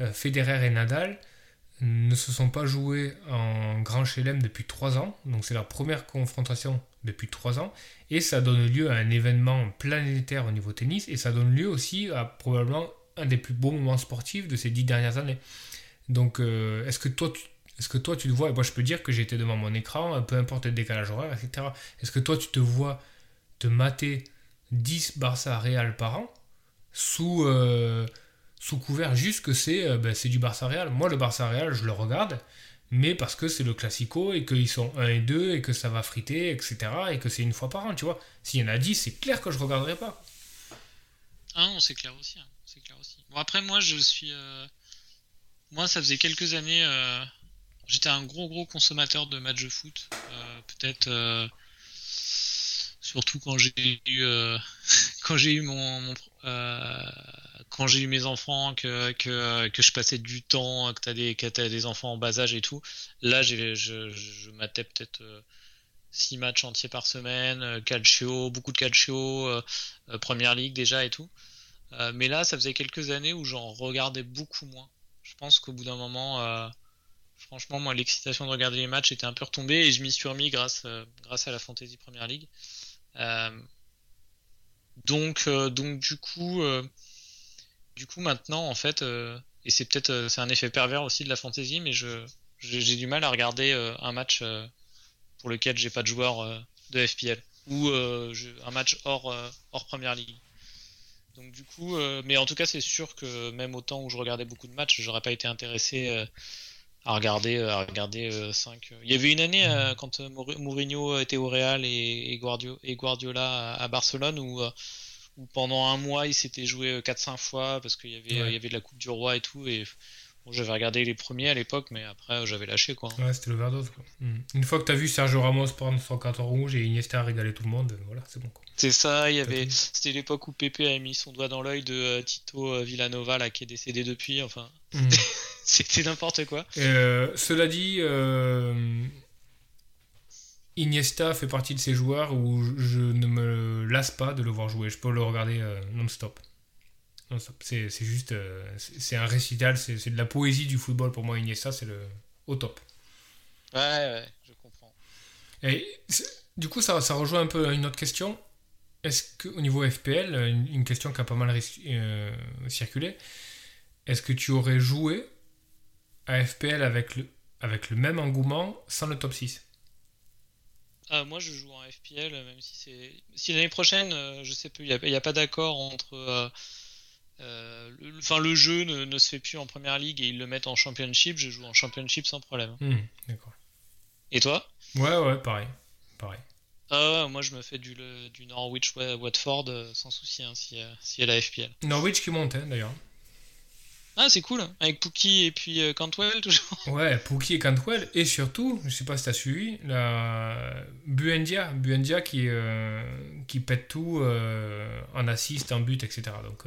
euh, Federer et Nadal ne se sont pas joués en Grand Chelem depuis 3 ans, donc c'est leur première confrontation depuis 3 ans, et ça donne lieu à un événement planétaire au niveau tennis, et ça donne lieu aussi à probablement un des plus beaux moments sportifs de ces 10 dernières années. Donc est-ce que toi tu est-ce que toi tu te vois, et moi je peux dire que j'étais devant mon écran, peu importe le décalage horaire, etc. Est-ce que toi tu te vois de mater 10 Barça Real par an sous, euh, sous couvert juste que c'est euh, ben, c'est du Barça Real. Moi, le Barça Real, je le regarde, mais parce que c'est le classico et qu'ils sont 1 et 2 et que ça va friter, etc. et que c'est une fois par an, tu vois. S'il y en a 10, c'est clair que je regarderai pas. Ah non, c'est clair aussi. Hein. C'est clair aussi. Bon, après, moi, je suis. Euh, moi, ça faisait quelques années. J'étais un gros, gros consommateur de matchs de foot. Peut-être surtout quand j'ai eu euh, quand j'ai eu mon, euh, quand j'ai eu mes enfants que, que, que je passais du temps que t'as des que as des enfants en bas âge et tout là je, je, je matais peut-être 6 euh, matchs entiers par semaine calcio beaucoup de calcio première ligue déjà et tout. Mais là ça faisait quelques années où j'en regardais beaucoup moins. Je pense qu'au bout d'un moment franchement moi l'excitation de regarder les matchs était un peu retombée et je m'y suis remis grâce grâce à la fantasy première euh, donc, euh, donc du coup, euh, du coup maintenant en fait, et c'est peut-être c'est un effet pervers aussi de la fantasy, mais je j'ai du mal à regarder un match pour lequel j'ai pas de joueur de FPL ou un match hors hors première ligue. Donc du coup, mais en tout cas c'est sûr que même au temps où je regardais beaucoup de matchs, j'aurais pas été intéressé à regarder, à regarder 5. Il y avait une année quand Mourinho était au Real et, Guardiola, à, Barcelone où, pendant un mois il s'était joué 4-5 fois parce qu'il y avait, il y avait de la Coupe du Roi et tout. Et j'avais regardé les premiers à l'époque, mais après j'avais lâché quoi. Ouais, c'était l'overdose quoi. Hmm. Une fois que tu as vu Sergio Ramos prendre son carton rouge et Iniesta régaler tout le monde, voilà, c'est bon quoi. C'est ça, il y avait, c'était l'époque où Pepe a mis son doigt dans l'œil de euh, Tito euh, Villanova là qui est décédé depuis, enfin, hmm. c'était n'importe quoi. Euh, cela dit, Iniesta fait partie de ces joueurs où je ne me lasse pas de le voir jouer. Je peux le regarder non-stop. C'est juste. Euh, c'est un récital, c'est de la poésie du football pour moi. Iniesta, c'est le au top. Ouais, ouais, je comprends. Et du coup, ça, ça rejoint un peu une autre question. Est-ce qu'au niveau FPL, une, question qui a pas mal euh, circulé, est-ce que tu aurais joué à FPL avec le, avec le même engouement sans le top 6 ah, moi, je joue en FPL, même si c'est. Si l'année prochaine, euh, je sais plus, il n'y a, a, pas d'accord entre. Euh, enfin, le, jeu ne, se fait plus en première ligue et ils le mettent en championship. Je joue en championship sans problème. Hmm, d'accord. Et toi? Ouais, ouais, pareil. pareil. Ah moi je me fais du, du Norwich Watford euh, sans souci hein, si, euh, si y a la FPL. Norwich qui monte hein, d'ailleurs. Ah, c'est cool, avec Pookie et puis euh, Cantwell toujours. Ouais, Pookie et Cantwell, et surtout, je sais pas si tu as suivi, la Buendia, Buendia qui, euh, qui pète tout euh, en assist, en but, etc. Donc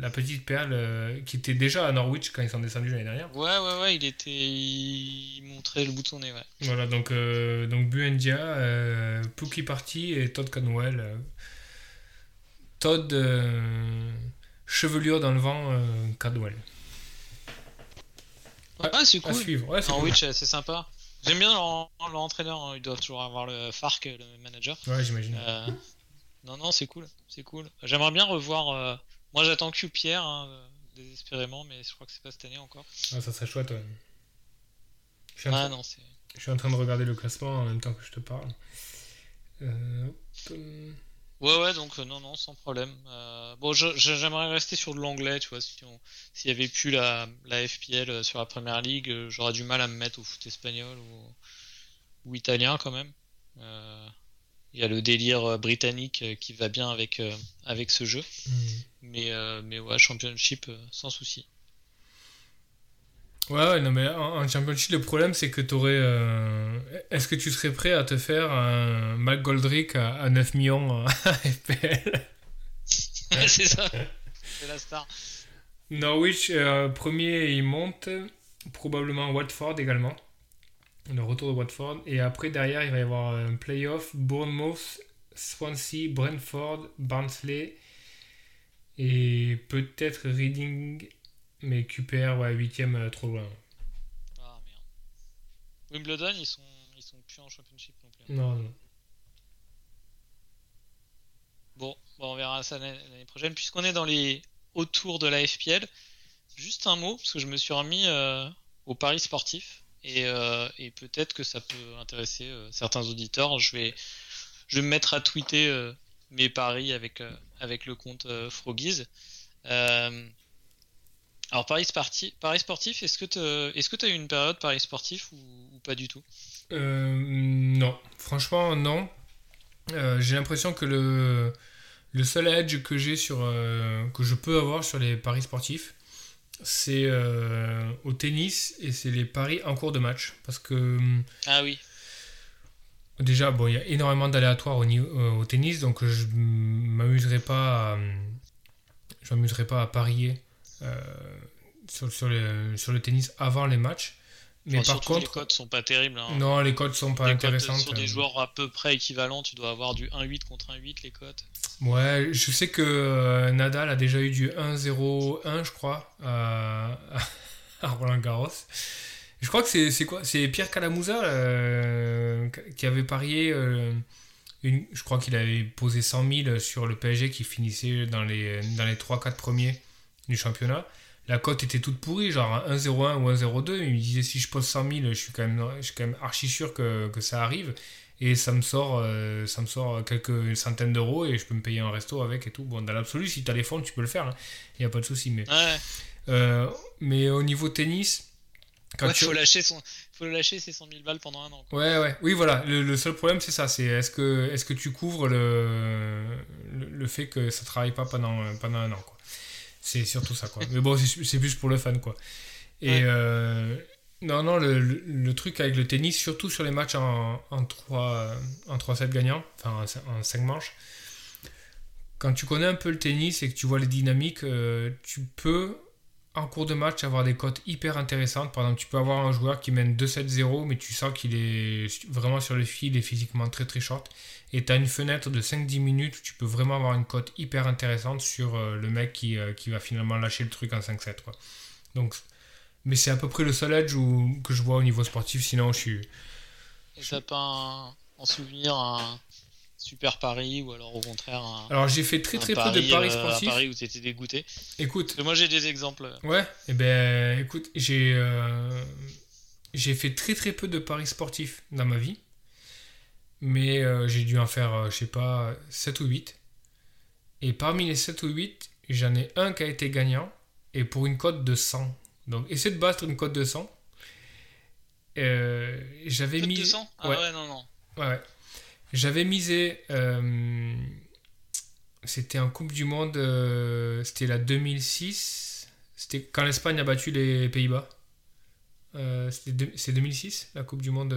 la petite perle qui était déjà à Norwich quand ils sont descendus l'année dernière. Ouais, ouais, ouais, il était. Il montrait le bout de son nez, ouais. Voilà, donc, donc Buendia, Pookie parti et Todd Cantwell. Todd chevelure dans le vent, Cantwell. Ouais, c'est cool. suivre. Ouais, c'est c'est sympa. J'aime bien l'entraîneur, hein. il doit toujours avoir le FARC, le manager. Ouais, j'imagine. Euh, non, non, c'est cool, c'est cool. J'aimerais bien revoir. Euh, moi, j'attends Q Pierre, hein, désespérément, mais je crois que c'est pas cette année encore. Ah, ça serait chouette, ouais. Je ah, non, c'est. Je suis en train de regarder le classement en même temps que je te parle. Euh, Ouais, ouais, donc euh, non, non, sans problème. Euh, bon, j'aimerais rester sur de l'anglais, tu vois. S'il y avait plus la, la FPL euh, sur la première ligue, j'aurais du mal à me mettre au foot espagnol ou, ou italien quand même. Il y a le délire britannique qui va bien avec, avec ce jeu. Mm. Mais, mais ouais, Championship sans souci. Ouais, non, mais en, Championship, le problème, c'est que tu aurais. Euh, est-ce que tu serais prêt à te faire un McGoldrick à, à 9 millions à FPL C'est ça, c'est la star. Norwich, euh, premier, il monte. Probablement Watford également. Le retour de Watford. Et après, derrière, il va y avoir un playoff Bournemouth, Swansea, Brentford, Barnsley. Et peut-être Reading mais QPR, ouais, 8ème, euh, trop loin. Ah merde. Wimbledon, ils sont, ils sont plus en championship non plus. Non, non. Bon, bon on verra ça l'année prochaine. Puisqu'on est dans les autour de la FPL, juste un mot, parce que je me suis remis euh, au Paris sportif. Et, euh, et peut-être que ça peut intéresser certains auditeurs. Je vais, je vais me mettre à tweeter mes paris avec, avec le compte Frogies. Alors Paris, Paris sportif, est-ce que tu est as eu une période Paris sportif ou, pas du tout? Euh, Non, franchement non. Euh, j'ai l'impression que le, le seul edge que j'ai sur euh, que je peux avoir sur les paris sportifs, c'est au tennis et c'est les paris en cours de match parce que ah oui. Déjà bon il y a énormément d'aléatoires au, au, tennis donc je m'amuserai pas je m'amuserai pas à parier sur, sur, le, sur le tennis avant les matchs. Mais par contre, les codes sont pas terribles. Hein. Non, les codes sont pas intéressantes. Sur des joueurs à peu près équivalents, tu dois avoir du 1-8 contre 1-8 les codes. Ouais, je sais que euh, Nadal a déjà eu du 1-0-1, je crois, à, Roland Garros. Je crois que c'est quoi? C'est Pierre Calamusa euh, qui avait parié. une, je crois qu'il avait posé 100 000 sur le PSG qui finissait dans les, dans les 3-4 premiers du championnat. La cote était toute pourrie, genre 1-0-1 ou 1-0-2. Il me disait si je pose 100 000, je suis quand même, je suis quand même archi sûr que, que ça arrive. Et ça me, sort, euh, ça me sort quelques centaines d'euros et je peux me payer un resto avec et tout. Bon, dans l'absolu, si tu as les fonds, tu peux le faire. Il hein. n'y a pas de souci. Mais, ouais. euh, mais au niveau tennis, Quand faut lâcher son, faut lâcher ses 100 000 balles pendant un an. Ouais, ouais, oui, voilà. Le, seul problème, c'est ça. C'est est-ce que, est-ce que tu couvres le, le, fait que ça travaille pas pendant, pendant un an, quoi. C'est surtout ça, quoi. Mais bon, c'est plus pour le fan, quoi. Et euh, non, non, le, le, truc avec le tennis, surtout sur les matchs en, en 3, en 3 sets gagnants, enfin en 5 manches, quand tu connais un peu le tennis et que tu vois les dynamiques, euh, tu peux en cours de match avoir des cotes hyper intéressantes. Par exemple, tu peux avoir un joueur qui mène 2-7-0, mais tu sens qu'il est vraiment sur le fil et physiquement très très short. Et tu as une fenêtre de 5-10 minutes où tu peux vraiment avoir une cote hyper intéressante sur euh, le mec qui, qui, va finalement lâcher le truc en 5-7. Donc mais c'est à peu près le seul edge où, que je vois au niveau sportif, sinon je suis. Et t'as pas en souvenir un super pari ou alors au contraire un. Alors j'ai fait très très peu de paris euh, sportifs. un pari où t'étais dégoûté. Écoute. moi j'ai des exemples. Ouais, et eh ben écoute, j'ai euh, j'ai fait très très peu de paris sportifs dans ma vie. Mais euh, j'ai dû en faire, je sais pas, 7 ou 8. Et parmi les 7 ou 8, j'en ai un qui a été gagnant et pour une cote de 100. Donc, essaie de battre une cote de 100. Euh, j'avais mis. 200 Ah ouais, non, non. Ouais, J'avais misé. Euh, c'était en Coupe du Monde. Euh, c'était la 2006. C'était quand l'Espagne a battu les Pays-Bas. c'est 2006, la Coupe du Monde,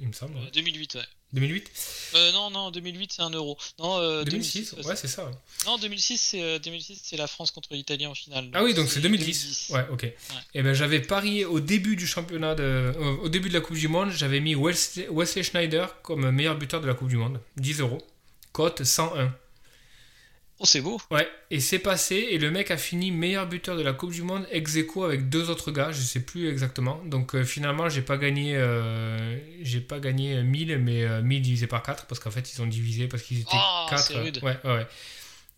il me semble. 2008, ouais. 2008 euh, Non, non, 2008 c'est un euro. Non, 2006, euh, ouais, c'est ça. Non, 2006 c'est 2006 c'est la France contre l'Italie en finale. Ah oui, donc c'est 2010. Ouais, ok. Et eh ben j'avais parié au début du championnat, de, euh, au début de la Coupe du Monde, j'avais mis Wesley, Schneider comme meilleur buteur de la Coupe du Monde, 10 euros, cote 101. Oh, c'est beau. Ouais, et c'est passé, et le mec a fini meilleur buteur de la Coupe du Monde ex aequo avec deux autres gars, je sais plus exactement. Donc euh, finalement, j'ai pas gagné euh, j'ai pas gagné 1000, mais 1000 euh, divisé par 4, parce qu'en fait, ils ont divisé parce qu'ils étaient oh, 4. Ouais, ouais,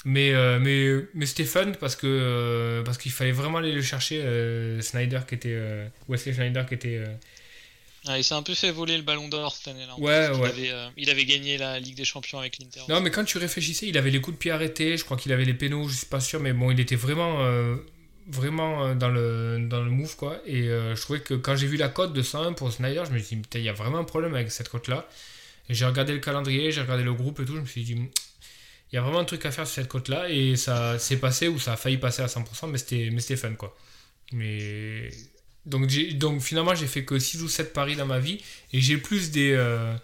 Mais, mais, mais c'était fun parce que parce qu'il fallait vraiment aller le chercher, Snyder qui était. Wesley Schneider qui était ah, il s'est un peu fait voler le ballon d'or cette année-là. Ouais, ouais. Il avait, euh, il avait, gagné la Ligue des Champions avec l'Inter. Non, mais quand tu réfléchissais, il avait les coups de pied arrêtés. Je crois qu'il avait les pénaux, je suis pas sûr, mais bon, il était vraiment, euh, vraiment euh, dans, le, dans le move, quoi. Et je trouvais que quand j'ai vu la cote de 101 pour Snyder, je me suis dit, il y a vraiment un problème avec cette cote-là. J'ai regardé le calendrier, j'ai regardé le groupe et tout, je me suis dit, il y a vraiment un truc à faire sur cette cote-là. Et ça s'est passé ou ça a failli passer à 100%, mais c'était fun, quoi. Mais donc, donc finalement, j'ai fait que 6 ou 7 paris dans ma vie et j'ai plus des, euh,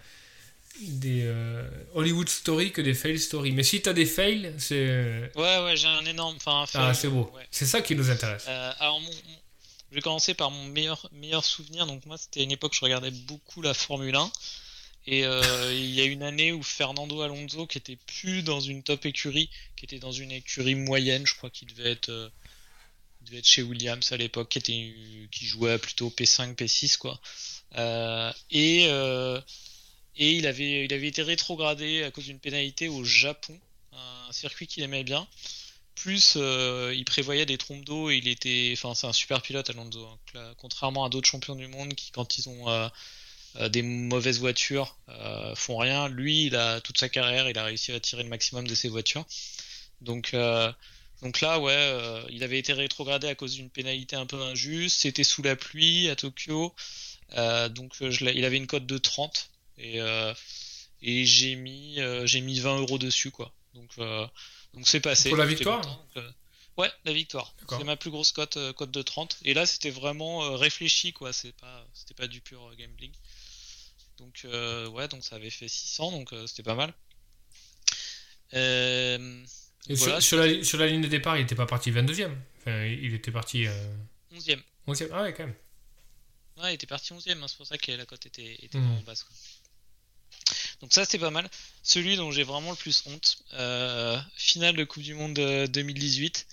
des euh, Hollywood stories que des fail stories. Mais si tu as des fails, c'est. Ouais, ouais, j'ai un énorme. Enfin, ah, c'est beau. C'est ça qui nous intéresse. Euh, alors, mon, je vais commencer par mon meilleur, meilleur souvenir. Donc, moi, c'était une époque où je regardais beaucoup la Formule 1. Et il y a une année où Fernando Alonso, qui était plus dans une top écurie, qui était dans une écurie moyenne, je crois qu'il devait être il devait être chez Williams à l'époque, qui, était, qui jouait plutôt P5, P6, quoi. Euh, et, euh, et il, avait, il avait été rétrogradé à cause d'une pénalité au Japon, un circuit qu'il aimait bien. Plus, euh, il prévoyait des trompes d'eau il était. Enfin, c'est un super pilote, Alonso. Hein. contrairement à d'autres champions du monde qui, quand ils ont des mauvaises voitures, font rien. Lui, il a toute sa carrière, il a réussi à tirer le maximum de ses voitures. Donc, donc là, ouais, euh, il avait été rétrogradé à cause d'une pénalité un peu injuste. C'était sous la pluie à Tokyo. Euh, donc euh, je il avait une cote de 30 et, et j'ai mis j'ai mis 20 euros dessus quoi. Donc donc c'est passé. Pour la victoire. ouais, la victoire. C'est ma plus grosse cote cote de 30. Et là c'était vraiment réfléchi quoi. C'est pas c'était pas du pur gambling. Donc ouais, donc ça avait fait 600 donc c'était pas mal. Euh, sur, la, sur, la, ligne de départ, il n'était pas parti 22ème. Enfin, il était parti. 11ème. Euh, 11ème. Ah ouais, quand même. Ouais, il était parti 11ème, hein, c'est pour ça que la cote était, était mmh. vraiment basse. Donc ça, c'était pas mal. Celui dont j'ai vraiment le plus honte, euh, finale de Coupe du Monde 2018.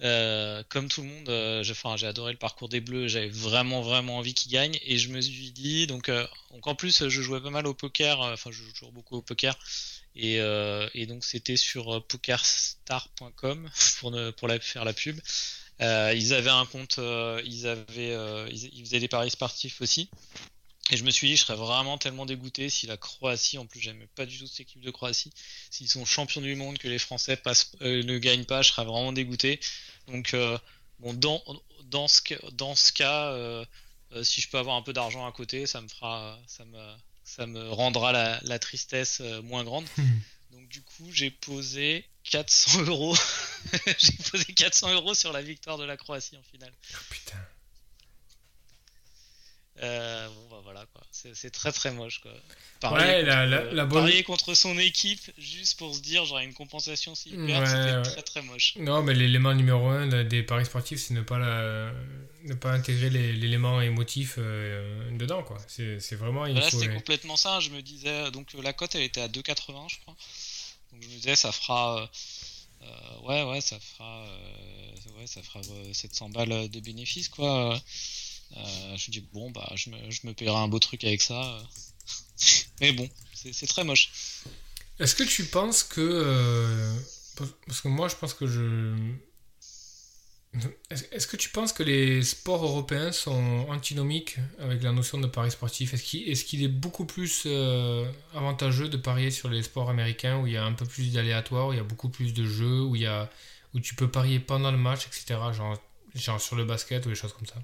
Euh, comme tout le monde, euh, j'ai adoré le parcours des Bleus, j'avais vraiment vraiment envie qu'ils gagnent et je me suis dit donc, donc en plus je jouais pas mal au poker, enfin je joue toujours beaucoup au poker euh, et, donc c'était sur euh, pokerstar.com pour, pour faire la pub. Euh, ils avaient un compte, ils, avaient, ils, faisaient des paris sportifs aussi. Et je me suis dit, je serais vraiment tellement dégoûté si la Croatie, en plus j'aime pas du tout cette équipe de Croatie, s'ils sont champions du monde, que les Français passent, ne gagnent pas, je serais vraiment dégoûté. Donc bon, dans, dans, ce, dans ce cas, si je peux avoir un peu d'argent à côté, ça me fera, ça me, ça me rendra la, la tristesse moins grande. Hmm. Donc du coup, j'ai posé 400 euros. j'ai posé 400 euros sur la victoire de la Croatie en finale. Oh, putain. Euh, bon bah voilà quoi, c'est très très moche quoi. ouais, la, la, euh, la bonne... parier contre son équipe juste pour se dire j'aurai une compensation s'il perd, Ouais, c'était ouais. très très moche. Non, mais l'élément numéro un de- des paris sportifs, c'est ne pas, la- ne pas intégrer l'élément émotif euh, dedans, quoi. C'est vraiment... Faut, c'était complètement ça. Je me disais, donc la cote elle était à 2,80 je crois. Donc je me disais, ça fera, ouais ouais, ça fera, ouais, ça fera euh, 700 balles de bénéfices quoi. Euh, je me dis bon bah je me, je me paierai un beau truc avec ça. Mais bon, c'est très moche. Est-ce que tu penses que... euh, parce- que moi, je pense que je... Est-ce que tu penses que les sports européens sont antinomiques avec la notion de paris sportif? Est-ce qu'il est, est beaucoup plus euh, avantageux de parier sur les sports américains où il y a un peu plus d'aléatoire, où il y a beaucoup plus de jeux, où, il y a, où tu peux parier pendant le match, etc. Genre, genre sur le basket ou des choses comme ça?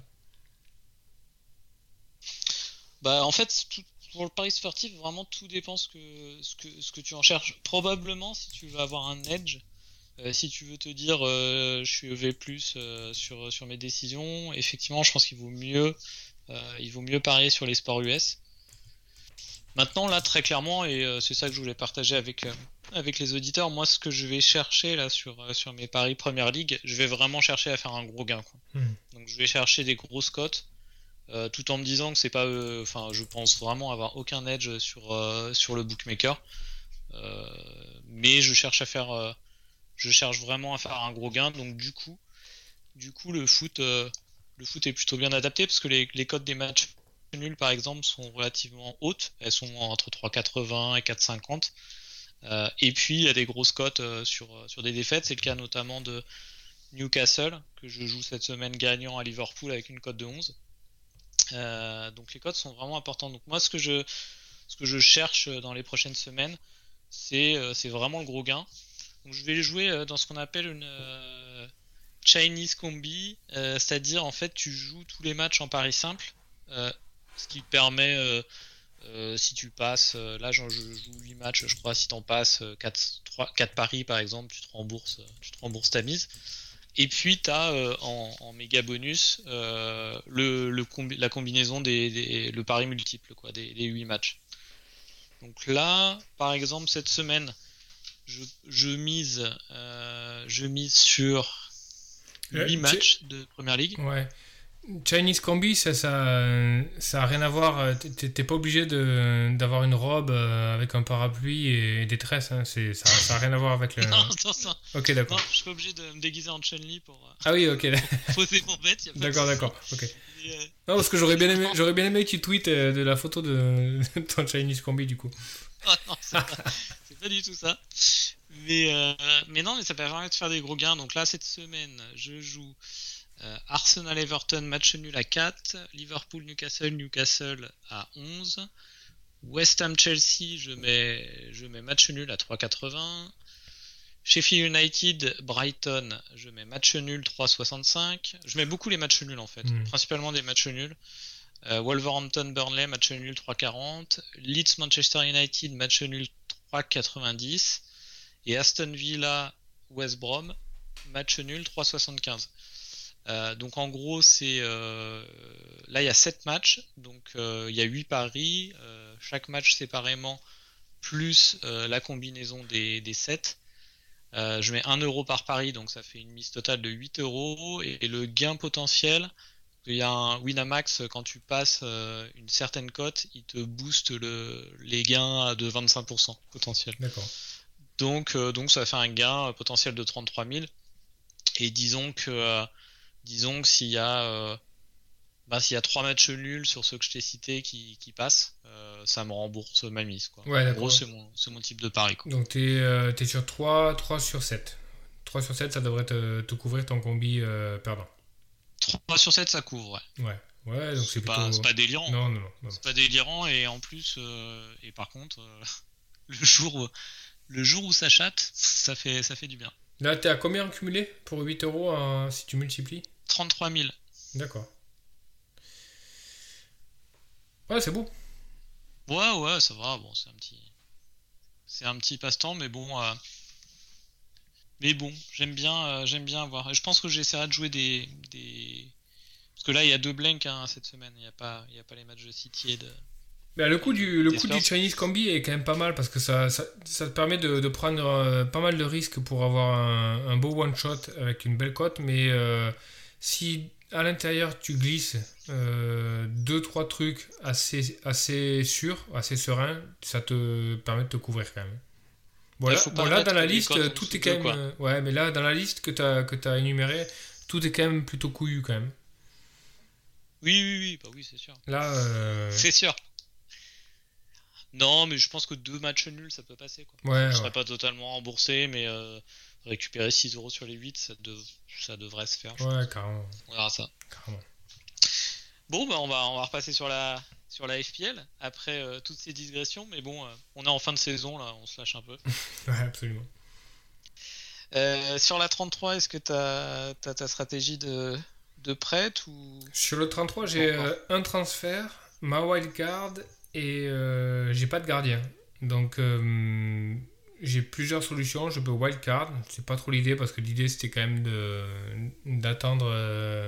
Bah en fait, tout- pour le pari sportif, vraiment tout dépend ce que, ce que, ce que tu en cherches. Probablement, si tu veux avoir un edge, euh, si tu veux te dire euh, je suis EV+, euh, sur, sur mes décisions, effectivement, je pense qu'il vaut mieux, il vaut mieux parier sur les sports US. Maintenant, là, très clairement, et c'est ça que je voulais partager avec, avec les auditeurs, moi, ce que je vais chercher là sur, sur mes paris Première Ligue, je vais vraiment chercher à faire un gros gain. quoi. Hmm. Donc, je vais chercher des grosses cotes. Euh, tout en me disant que c'est pas, euh, enfin, je pense vraiment avoir aucun edge sur euh, sur le bookmaker, mais je cherche à faire, je cherche vraiment à faire un gros gain. Donc du coup, du coup, le foot, le foot est plutôt bien adapté parce que les, les cotes des matchs nuls, par exemple, sont relativement hautes. Elles sont entre 3,80 et 4,50. Euh, et puis il y a des grosses cotes sur sur des défaites. C'est le cas notamment de Newcastle que je joue cette semaine gagnant à Liverpool avec une cote de 11. Euh, donc les codes sont vraiment importants. Donc moi ce que je ce que je cherche dans les prochaines semaines, c'est euh, vraiment le gros gain. Donc je vais jouer euh, dans ce qu'on appelle une Chinese combi, c'est-à-dire en fait tu joues tous les matchs en pari simple, ce qui permet si tu passes, là je joue 8 matchs, je crois, si t'en passes 4, 3, 4 paris par exemple, tu te rembourses, tu te rembourses ta mise. Et puis tu as en, en méga bonus euh, le, le combi- la combinaison des, des- le pari multiple quoi, des, des 8 matchs. Donc là, par exemple, cette semaine, je, je mise, euh, je mise sur Euh, 8 tu- matchs de Première Ligue. Ouais. Chinese Combi, ça, ça, ça a rien à voir. T'es pas obligé d'avoir une robe euh, avec un parapluie et des tresses. hein, Ça, ça a rien à voir avec le. Non, non, non, Ok, d'accord. je suis pas obligé de me déguiser en Chun-Li pour euh, Ah oui, ok. poser mon de D'accord, d'accord. Ok. Euh, Non, parce que j'aurais bien aimé, j'aurais bien aimé que tu tweets de la photo de ton Chinese Combi du coup. Ah non, c'est pas, du tout ça. Mais, euh, mais non, mais ça permet de faire des gros gains. Donc là, cette semaine, je joue Arsenal-Everton, match nul à 4. Liverpool-Newcastle, Newcastle à 11. West Ham-Chelsea, je mets, je mets match nul à 3,80. Sheffield United, Brighton, je mets match nul 3,65. Je mets beaucoup les matchs nuls en fait, Mm. principalement des matchs nuls. Euh, Wolverhampton Burnley match nul 3,40 Leeds Manchester United match nul 3,90 et Aston Villa West Brom match nul 3,75 Euh, donc en gros c'est euh, là il y a 7 matchs donc euh, il y a 8 paris euh, chaque match séparément plus euh, la combinaison des, des 7 Euh, je mets 1 euro par pari donc ça fait une mise totale de 8 euros et, et le gain potentiel il y a un Winamax, quand tu passes euh, une certaine cote, il te booste le, les gains de 25% potentiel. D'accord. Donc, euh, donc ça fait un gain potentiel de 33 000. Et disons que, euh, disons que s'il y a, euh, bah, s'il y a trois matchs nuls sur ceux que je t'ai cités qui, qui passent, euh, ça me rembourse ma mise. Quoi. Ouais, en gros, c'est mon, c'est mon type de pari. Quoi. Donc t'es euh, t'es sur 3, 3 sur 7. 3 sur 7, ça devrait te, te couvrir ton combi euh, perdant. 3 sur 7, ça couvre. Ouais. Ouais. Ouais, donc c'est plutôt. pas, délirant. Non, non, non. non. C'est pas délirant et en plus euh, et par contre euh, le jour où, le jour où ça chatte ça fait ça fait du bien Là, t'es à combien en cumulé pour 8 euros euh, si tu multiplies? 33 000. D'accord. Ouais, c'est beau. Ouais, ouais, ça va. Bon, c'est un petit, c'est un petit passe-temps, mais bon, euh, mais bon, j'aime bien, euh, j'aime bien avoir. Je pense que j'essaierai de jouer des, des, parce que là, il y a deux blanks hein, cette semaine. Il n'y a pas, il y a pas les matchs de City et de. Bah, le coup du, le coup du. Chinese Combi est quand même pas mal parce que ça, ça, ça te permet de, de prendre euh, pas mal de risques pour avoir un, un beau one-shot avec une belle cote. Mais si à l'intérieur tu glisses 2-3 trucs assez, assez sûrs, assez sereins, ça te permet de te couvrir quand même. Voilà, bon, là dans la liste, tout est quand deux, même. euh, ouais, mais là dans la liste que tu as, que as énuméré, tout est quand même plutôt couillu quand même. Oui, oui, oui, bah oui, c'est sûr. Là, euh, C'est sûr. Non, mais je pense que deux matchs nuls, ça peut passer. Quoi. ouais, Je ouais. serais pas totalement remboursé, mais euh, récupérer 6 euros sur les 8, ça, dev- ça devrait se faire. ouais, carrément. On verra ça. carrément. Bon, bah on va, on va repasser sur la, sur la FPL après euh, toutes ces digressions, mais bon, euh, on est en fin de saison là, on se lâche un peu. Ouais, absolument. Euh, sur la 33, est-ce que tu as, ta stratégie de, de prête ou? Sur le 33, j'ai un transfert, ma wildcard et j'ai pas de gardien. Donc j'ai plusieurs solutions. Je peux wildcard, c'est pas trop l'idée parce que l'idée c'était quand même de d'attendre euh,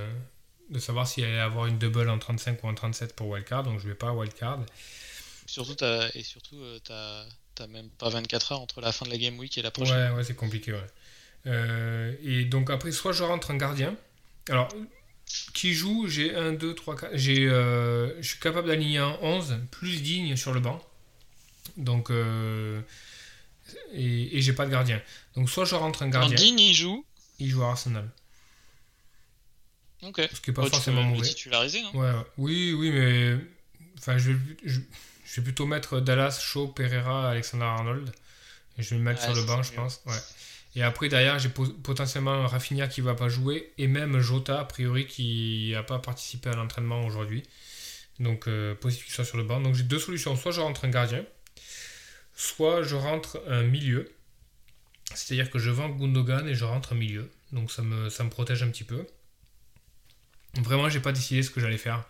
de savoir s'il allait avoir une double en 35 ou en 37 pour wildcard. Donc je vais pas wildcard. surtout et surtout euh, t'as t'as même pas 24 heures entre la fin de la game week et la prochaine. Ouais, ouais, c'est compliqué, ouais. Euh, et donc après, soit je rentre un gardien. Alors, qui joue? J'ai 1, 2, 3, 4. J'ai, euh, je suis capable d'aligner un 11 plus digne sur le banc. Donc, euh, et, et j'ai pas de gardien. Donc, soit je rentre un gardien, Digne il joue, il joue à Arsenal. ok. Ce qui est pas tu peux forcément mauvais. titulariser, non? Ouais, ouais. Oui, oui, mais. Enfin, je vais, je, je vais plutôt mettre Dallas, Shaw, Pereira, Alexander Arnold. Et je vais le mettre Ouais, sur le banc, je mieux. pense. Ouais. Et après, derrière, j'ai po- potentiellement Rafinha qui va pas jouer. Et même Jota, a priori, qui n'a pas participé à l'entraînement aujourd'hui. Donc, euh, possible qu'il soit sur le banc. Donc, j'ai deux solutions. Soit je rentre un gardien, soit je rentre un milieu. C'est-à-dire que je vends Gundogan et je rentre un milieu. Donc, ça me, protège un petit peu. Vraiment, j'ai pas décidé ce que j'allais faire.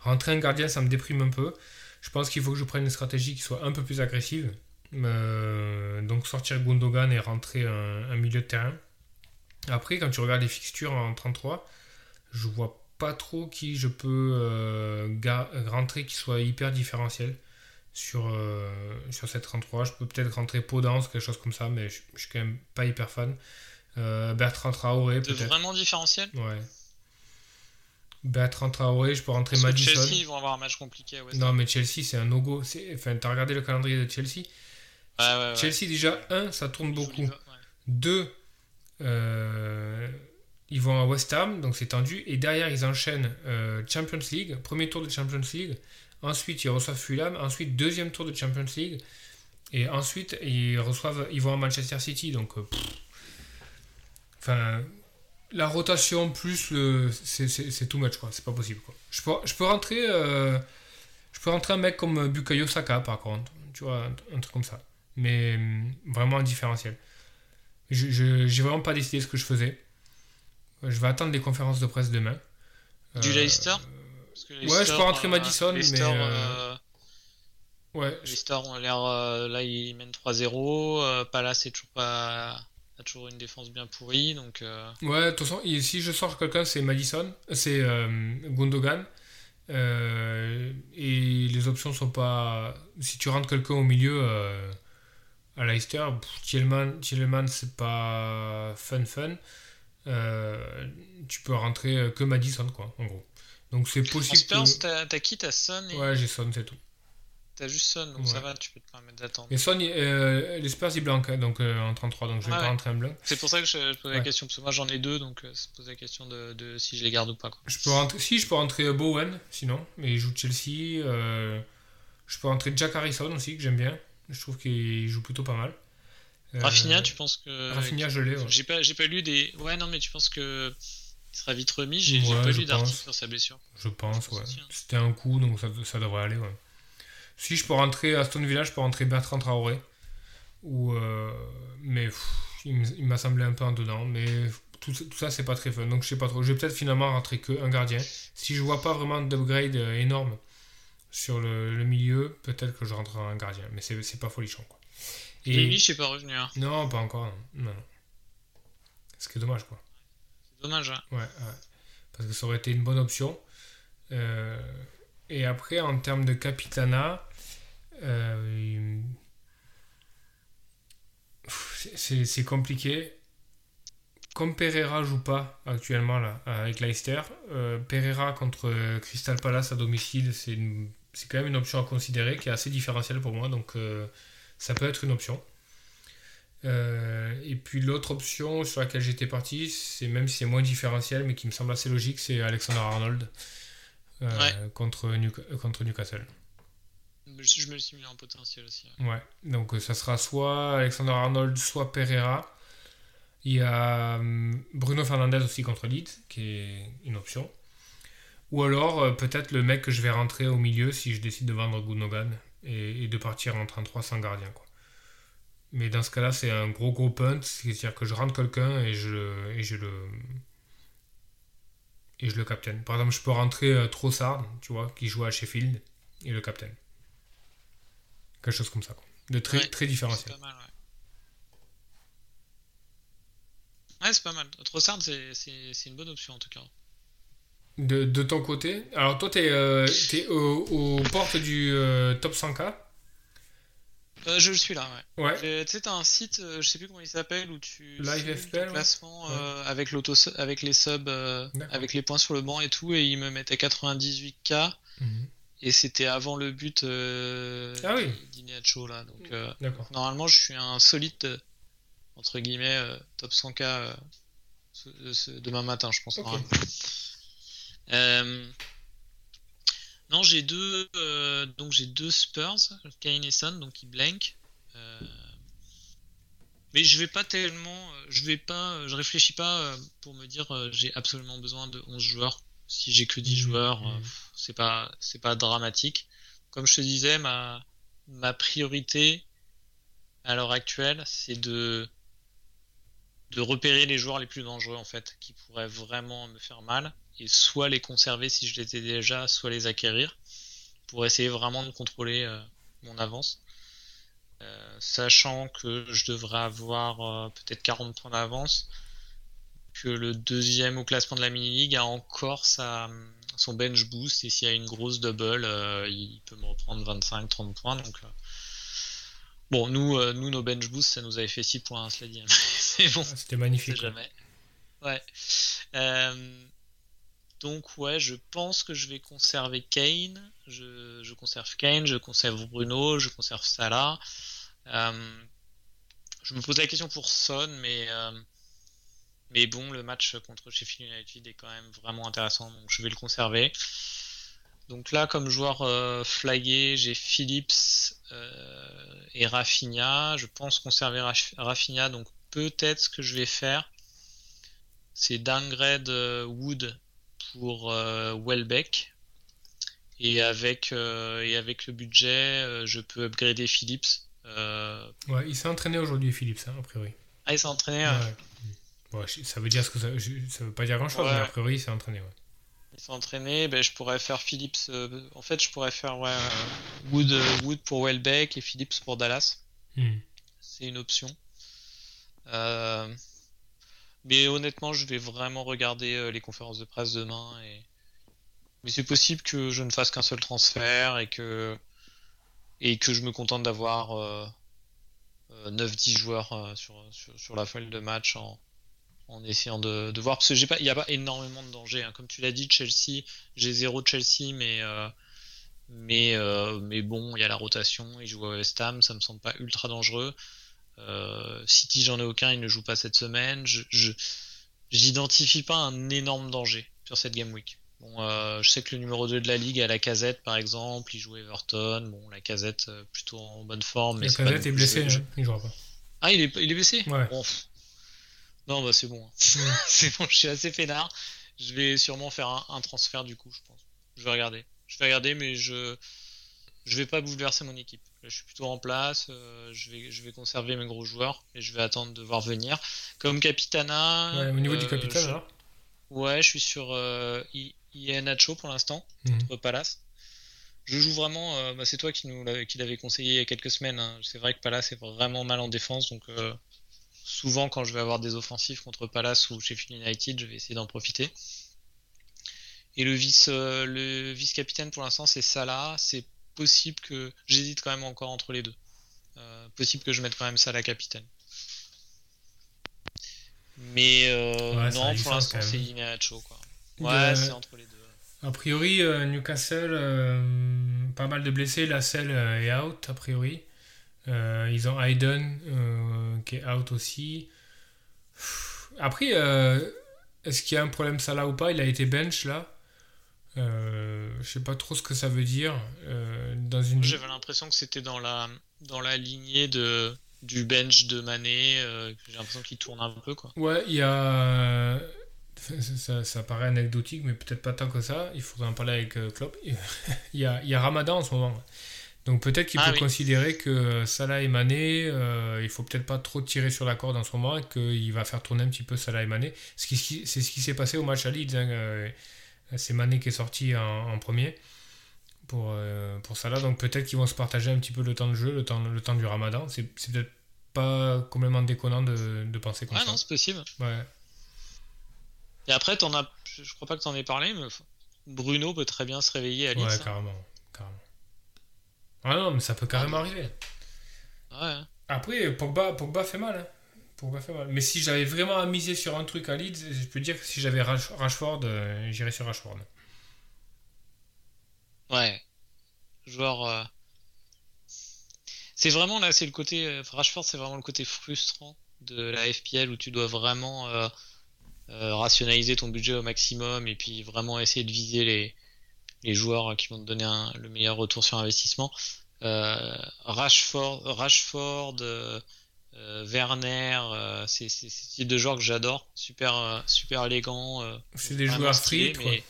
Rentrer un gardien, ça me déprime un peu. Je pense qu'il faut que je prenne une stratégie qui soit un peu plus agressive. Euh, donc sortir Gundogan et rentrer un, milieu de terrain. Après, quand tu regardes les fixtures en 33, je vois pas trop qui je peux euh, rentrer qui soit hyper différentiel sur, euh, sur cette 33. Je peux peut-être rentrer Podence, quelque chose comme ça, mais je, je suis quand même pas hyper fan. Euh, Bertrand Traoré, peut-être. vraiment différentiel? Ouais. Bertrand Traoré, je peux rentrer Parce que Madison. Chelsea, ils vont avoir un match compliqué. Ouais, Non, mais Chelsea, c'est un no-go. C'est- Enfin, t'as regardé le calendrier de Chelsea? Ouais, ouais, ouais. Chelsea, déjà, un, ça tourne Ils beaucoup. Deux, euh, ils vont à West Ham, donc c'est tendu. Et derrière, ils enchaînent euh, Champions League, premier tour de Champions League. Ensuite, ils reçoivent Fulham. Ensuite, deuxième tour de Champions League. Et ensuite, ils reçoivent, ils vont à Manchester City. Donc, euh, pff. enfin, la rotation plus le, c'est, too much quoi. C'est pas possible quoi. Je peux, je peux rentrer, euh, je peux rentrer un mec comme Bukayo Saka par contre. Tu vois, un, un truc comme ça. Mais hum, vraiment un différentiel. Je, je- j'ai vraiment pas décidé ce que je faisais. Je vais attendre les conférences de presse demain. Du Euh, Leicester Ouais, je peux rentrer Madison, mais, Leicester, euh, euh, Ouais, je- Leicester ont l'air. euh, là, ils mènent 3-0. euh, Palace est toujours pas. a toujours une défense bien pourrie. Donc. euh, Ouais, de toute façon, si je sors quelqu'un, c'est Madison, c'est euh, Gundogan. Euh, et les options sont pas. Si tu rentres quelqu'un au milieu euh, à Leicester, Tielemans, c'est pas fun fun. Euh, tu peux rentrer euh, que Madison, quoi, en gros. Donc c'est En possible. Spurs, que- t'as qui? T'as Son et Ouais, j'ai Son, c'est tout. t'as juste Son. Donc Ouais. ça va, tu peux te permettre d'attendre. Et Son, euh, les Spurs, ils blanquent, hein, donc euh, en 33, donc je vais Ah pas ouais. rentrer un blanc. C'est pour ça que je, je posais Ouais. la question. Parce que moi, j'en ai deux. Donc, euh, se pose la question de, de si je les garde ou pas. Quoi. Je peux rentrer, si, je peux rentrer Bowen, sinon, mais il joue Chelsea. euh, je peux rentrer Jack Harrison aussi, que j'aime bien. Je trouve qu'il joue plutôt pas mal. Euh, Rafinha, tu penses que. Rafinha, je l'ai. J'ai pas, j'ai pas lu des. Ouais, non, mais tu penses que. Il sera vite remis J'ai Ouais, pas je lu d'article sur sa blessure. Je pense, Je ouais. hein. C'était un coup, donc ça, ça devrait aller, ouais. Si je peux rentrer Aston Villa, je peux rentrer Bertrand Traoré. Ou, euh, mais pff, il m'a semblé un peu en dedans. Mais tout, tout ça, c'est pas très fun. Donc je sais pas trop. Je vais peut-être finalement rentrer que un gardien. Si je vois pas vraiment d'upgrade euh, énorme sur le, le milieu, peut-être que je rentrerai un gardien. Mais c'est pas folichon. Quoi. Et Grealish n'est pas revenu. Hein. Non, pas encore. Non. non. Ce qui est dommage, quoi. Dommage, hein. Ouais. Parce que ça aurait été une bonne option. Euh, et après, en termes de Capitana, euh, c'est compliqué. Comme Pereira joue pas actuellement là, avec Leicester, euh, Pereira contre Crystal Palace à domicile, c'est quand même une option à considérer qui est assez différentielle pour moi, donc ça peut être une option. Euh, et puis l'autre option sur laquelle j'étais parti, c'est même si c'est moins différentiel, mais qui me semble assez logique, c'est Alexander Arnold euh, Ouais. contre, Newca- contre Newcastle. Je je me le suis mis en potentiel aussi. ouais. Ouais, donc euh, ça sera soit Alexander Arnold, soit Pereira. Il y a hum, Bruno Fernandez aussi contre Leeds, qui est une option. Ou alors peut-être le mec que je vais rentrer au milieu si je décide de vendre Gundogan et, et de partir en 33 sans gardien. Quoi. Mais dans ce cas-là, c'est un gros gros punt, c'est-à-dire que je rentre quelqu'un et je, le- et je le et je le captain. Par exemple, je peux rentrer euh, Trossard, tu vois, qui joue à Sheffield, et le captain. Quelque chose comme ça. Quoi. De très, Ouais, très C'est différentiel. pas mal, ouais. Ouais, c'est pas mal. Trossard, c'est c'est- c'est une bonne option en tout cas. De, de ton côté, alors toi, t'es euh, t'es aux, aux portes du euh, top 100K. Euh, je suis là, ouais. Tu sais, t'as un site, euh, je sais plus comment il s'appelle, où tu Live FPL, ton classement Ouais. euh, avec, l'auto avec les subs, avec les points sur le banc et tout, et il me mettait 98k, Mhm. et c'était avant le but Ah oui. là. Donc D'accord. normalement, je suis un solide, entre guillemets, top 100k euh, ce- ce- demain matin, je pense. Ok. Non, j'ai deux, euh, donc j'ai deux Spurs, Kane et Son, donc ils blank. Euh, mais je vais pas tellement, euh, je vais pas, je réfléchis pas euh, pour me dire j'ai absolument besoin de 11 joueurs. Si j'ai que 10 Mhm, joueurs, pff, c'est pas, c'est pas dramatique. Comme je te disais, ma, ma priorité à l'heure actuelle, c'est de de repérer les joueurs les plus dangereux en fait, qui pourraient vraiment me faire mal, et soit les conserver si je les ai déjà, soit les acquérir, pour essayer vraiment de contrôler euh, mon avance. Euh, sachant que je devrais avoir euh, peut-être 40 points d'avance, que le deuxième au classement de la mini-league a encore sa, son bench boost, et s'il y a une grosse double, il peut me reprendre 25-30 points. Donc, bon, nous, nous, nos bench boosts, ça nous avait fait 6 points, hein, cela dit. C'est bon. Ah, C'était magnifique. jamais. Ouais. Donc ouais, je pense que je vais conserver Kane. Je, conserve Kane, je conserve Bruno, je conserve Salah. Euh, je me pose la question pour Son, mais euh, mais bon, le match contre Sheffield United est quand même vraiment intéressant, donc je vais le conserver. Donc là, comme joueur euh, flagué, j'ai Phillips et Rafinha. Je pense conserver Raf- Rafinha, donc peut-être ce que je vais faire, c'est downgrade Wood pour euh, Welbeck. Et avec, euh, et avec le budget, euh, je peux upgrader Phillips. Euh... Ouais, il s'est entraîné aujourd'hui, Philippe, ça, a priori. Ah, il s'est entraîné. Ouais. ça veut dire ce que ça, ça veut pas dire grand chose, Ouais. mais a priori, il s'est entraîné. Ouais. Il s'est entraîné. Ben, je pourrais faire Phillips. euh, en fait, je pourrais faire ouais, Wood, Wood pour Welbeck et Phillips pour Dallas. Hmm. C'est une option. Euh, Mais honnêtement, je vais vraiment regarder euh, les conférences de presse demain. Et... Mais c'est possible que je ne fasse qu'un seul transfert et que, et que je me contente d'avoir euh, euh, 9-10 joueurs euh, sur, la feuille de match en, essayant de, de voir. Parce que j'ai pas, il n'y a pas énormément de danger. hein. Comme tu l'as dit, Chelsea, j'ai zéro Chelsea, mais, euh, mais, euh, mais bon, il y a la rotation. Il joue à West Ham, ça me semble pas ultra dangereux. Euh, City, j'en ai aucun, il ne joue pas cette semaine. Je, j'identifie pas un énorme danger sur cette game week. Bon, euh, je sais que le numéro 2 de la ligue, à la casette par exemple, il joue Everton. Bon, la casette euh, plutôt en bonne forme. Mais pas Casette est plus- blessé, hein, il jouera pas. Ah, il est, il est blessé? Ouais. Bon. Non, bah c'est bon. hein. c'est bon, je suis assez peinard. Je vais sûrement faire un, un transfert du coup, je pense. Je vais regarder. Je vais regarder, mais je je vais pas bouleverser mon équipe. Je suis plutôt en place. je, vais, je vais conserver mes gros joueurs et je vais attendre de voir venir. Comme Capitana. au niveau du Capitana, alors Ouais, je suis sur Nacho pour l'instant, mhm. contre Palace. Je joue vraiment. Bah, c'est toi qui nous l'avais conseillé il y a quelques semaines. Hein. C'est vrai que Palace est vraiment mal en défense, donc souvent quand je vais avoir des offensifs contre Palace ou Sheffield United, je vais essayer d'en profiter. Et le vice, euh, le vice capitaine pour l'instant c'est Salah. C'est possible que j'hésite quand même encore entre les deux. Euh, possible que je mette quand même Salah capitaine. Mais euh, non, pour l'instant c'est Ineacho quoi. Ouais, c'est entre les deux. A priori, Newcastle, pas mal de blessés. La selle est out, a priori. Euh, ils ont Hayden euh, qui est out aussi. Après, euh, est-ce qu'il y a un problème ça là ou pas? Il a été bench là. Euh, je sais pas trop ce que ça veut dire. dans une... J'avais l'impression que c'était dans la, dans la lignée de, du bench de Mané. J'ai l'impression qu'il tourne un peu. Quoi. Ouais, il y a. Ça, ça, paraît anecdotique, mais peut-être pas tant que ça. Il faudrait en parler avec Klopp. il, y a, il y a Ramadan en ce moment. Donc peut-être qu'il ah peut considérer que Salah et Mané, euh, il faut peut-être pas trop tirer sur la corde en ce moment et qu'il va faire tourner un petit peu Salah et Mané. C'est ce qui s'est passé au match à Leeds. Hein, euh, c'est Mané qui est sorti en, premier pour, euh, pour Salah. Donc peut-être qu'ils vont se partager un petit peu le temps de jeu, le temps, le temps du ramadan. C'est peut-être pas complètement déconnant de, de penser comme ça. Ah non, c'est possible. Ouais. Et après, en as, je crois pas que tu en aies parlé, mais Bruno peut très bien se réveiller à Leeds. Ouais, carrément. carrément. Ah non, mais ça peut carrément arriver. Ouais. Après, Pogba, Pogba fait mal. Hein. Pogba fait mal. Mais si j'avais vraiment à miser sur un truc à Leeds, je peux dire que si j'avais Rashford, euh, j'irais sur Rashford. Ouais. Joueur. Euh, c'est vraiment là, c'est le côté. Euh, Rashford, c'est vraiment le côté frustrant de la FPL où tu dois vraiment rationaliser ton budget au maximum et puis vraiment essayer de viser les, joueurs qui vont te donner le meilleur retour sur investissement. Rashford, Rashford Werner, c'est ce type de joueurs que j'adore, super, super élégant. c'est des joueurs street, mais...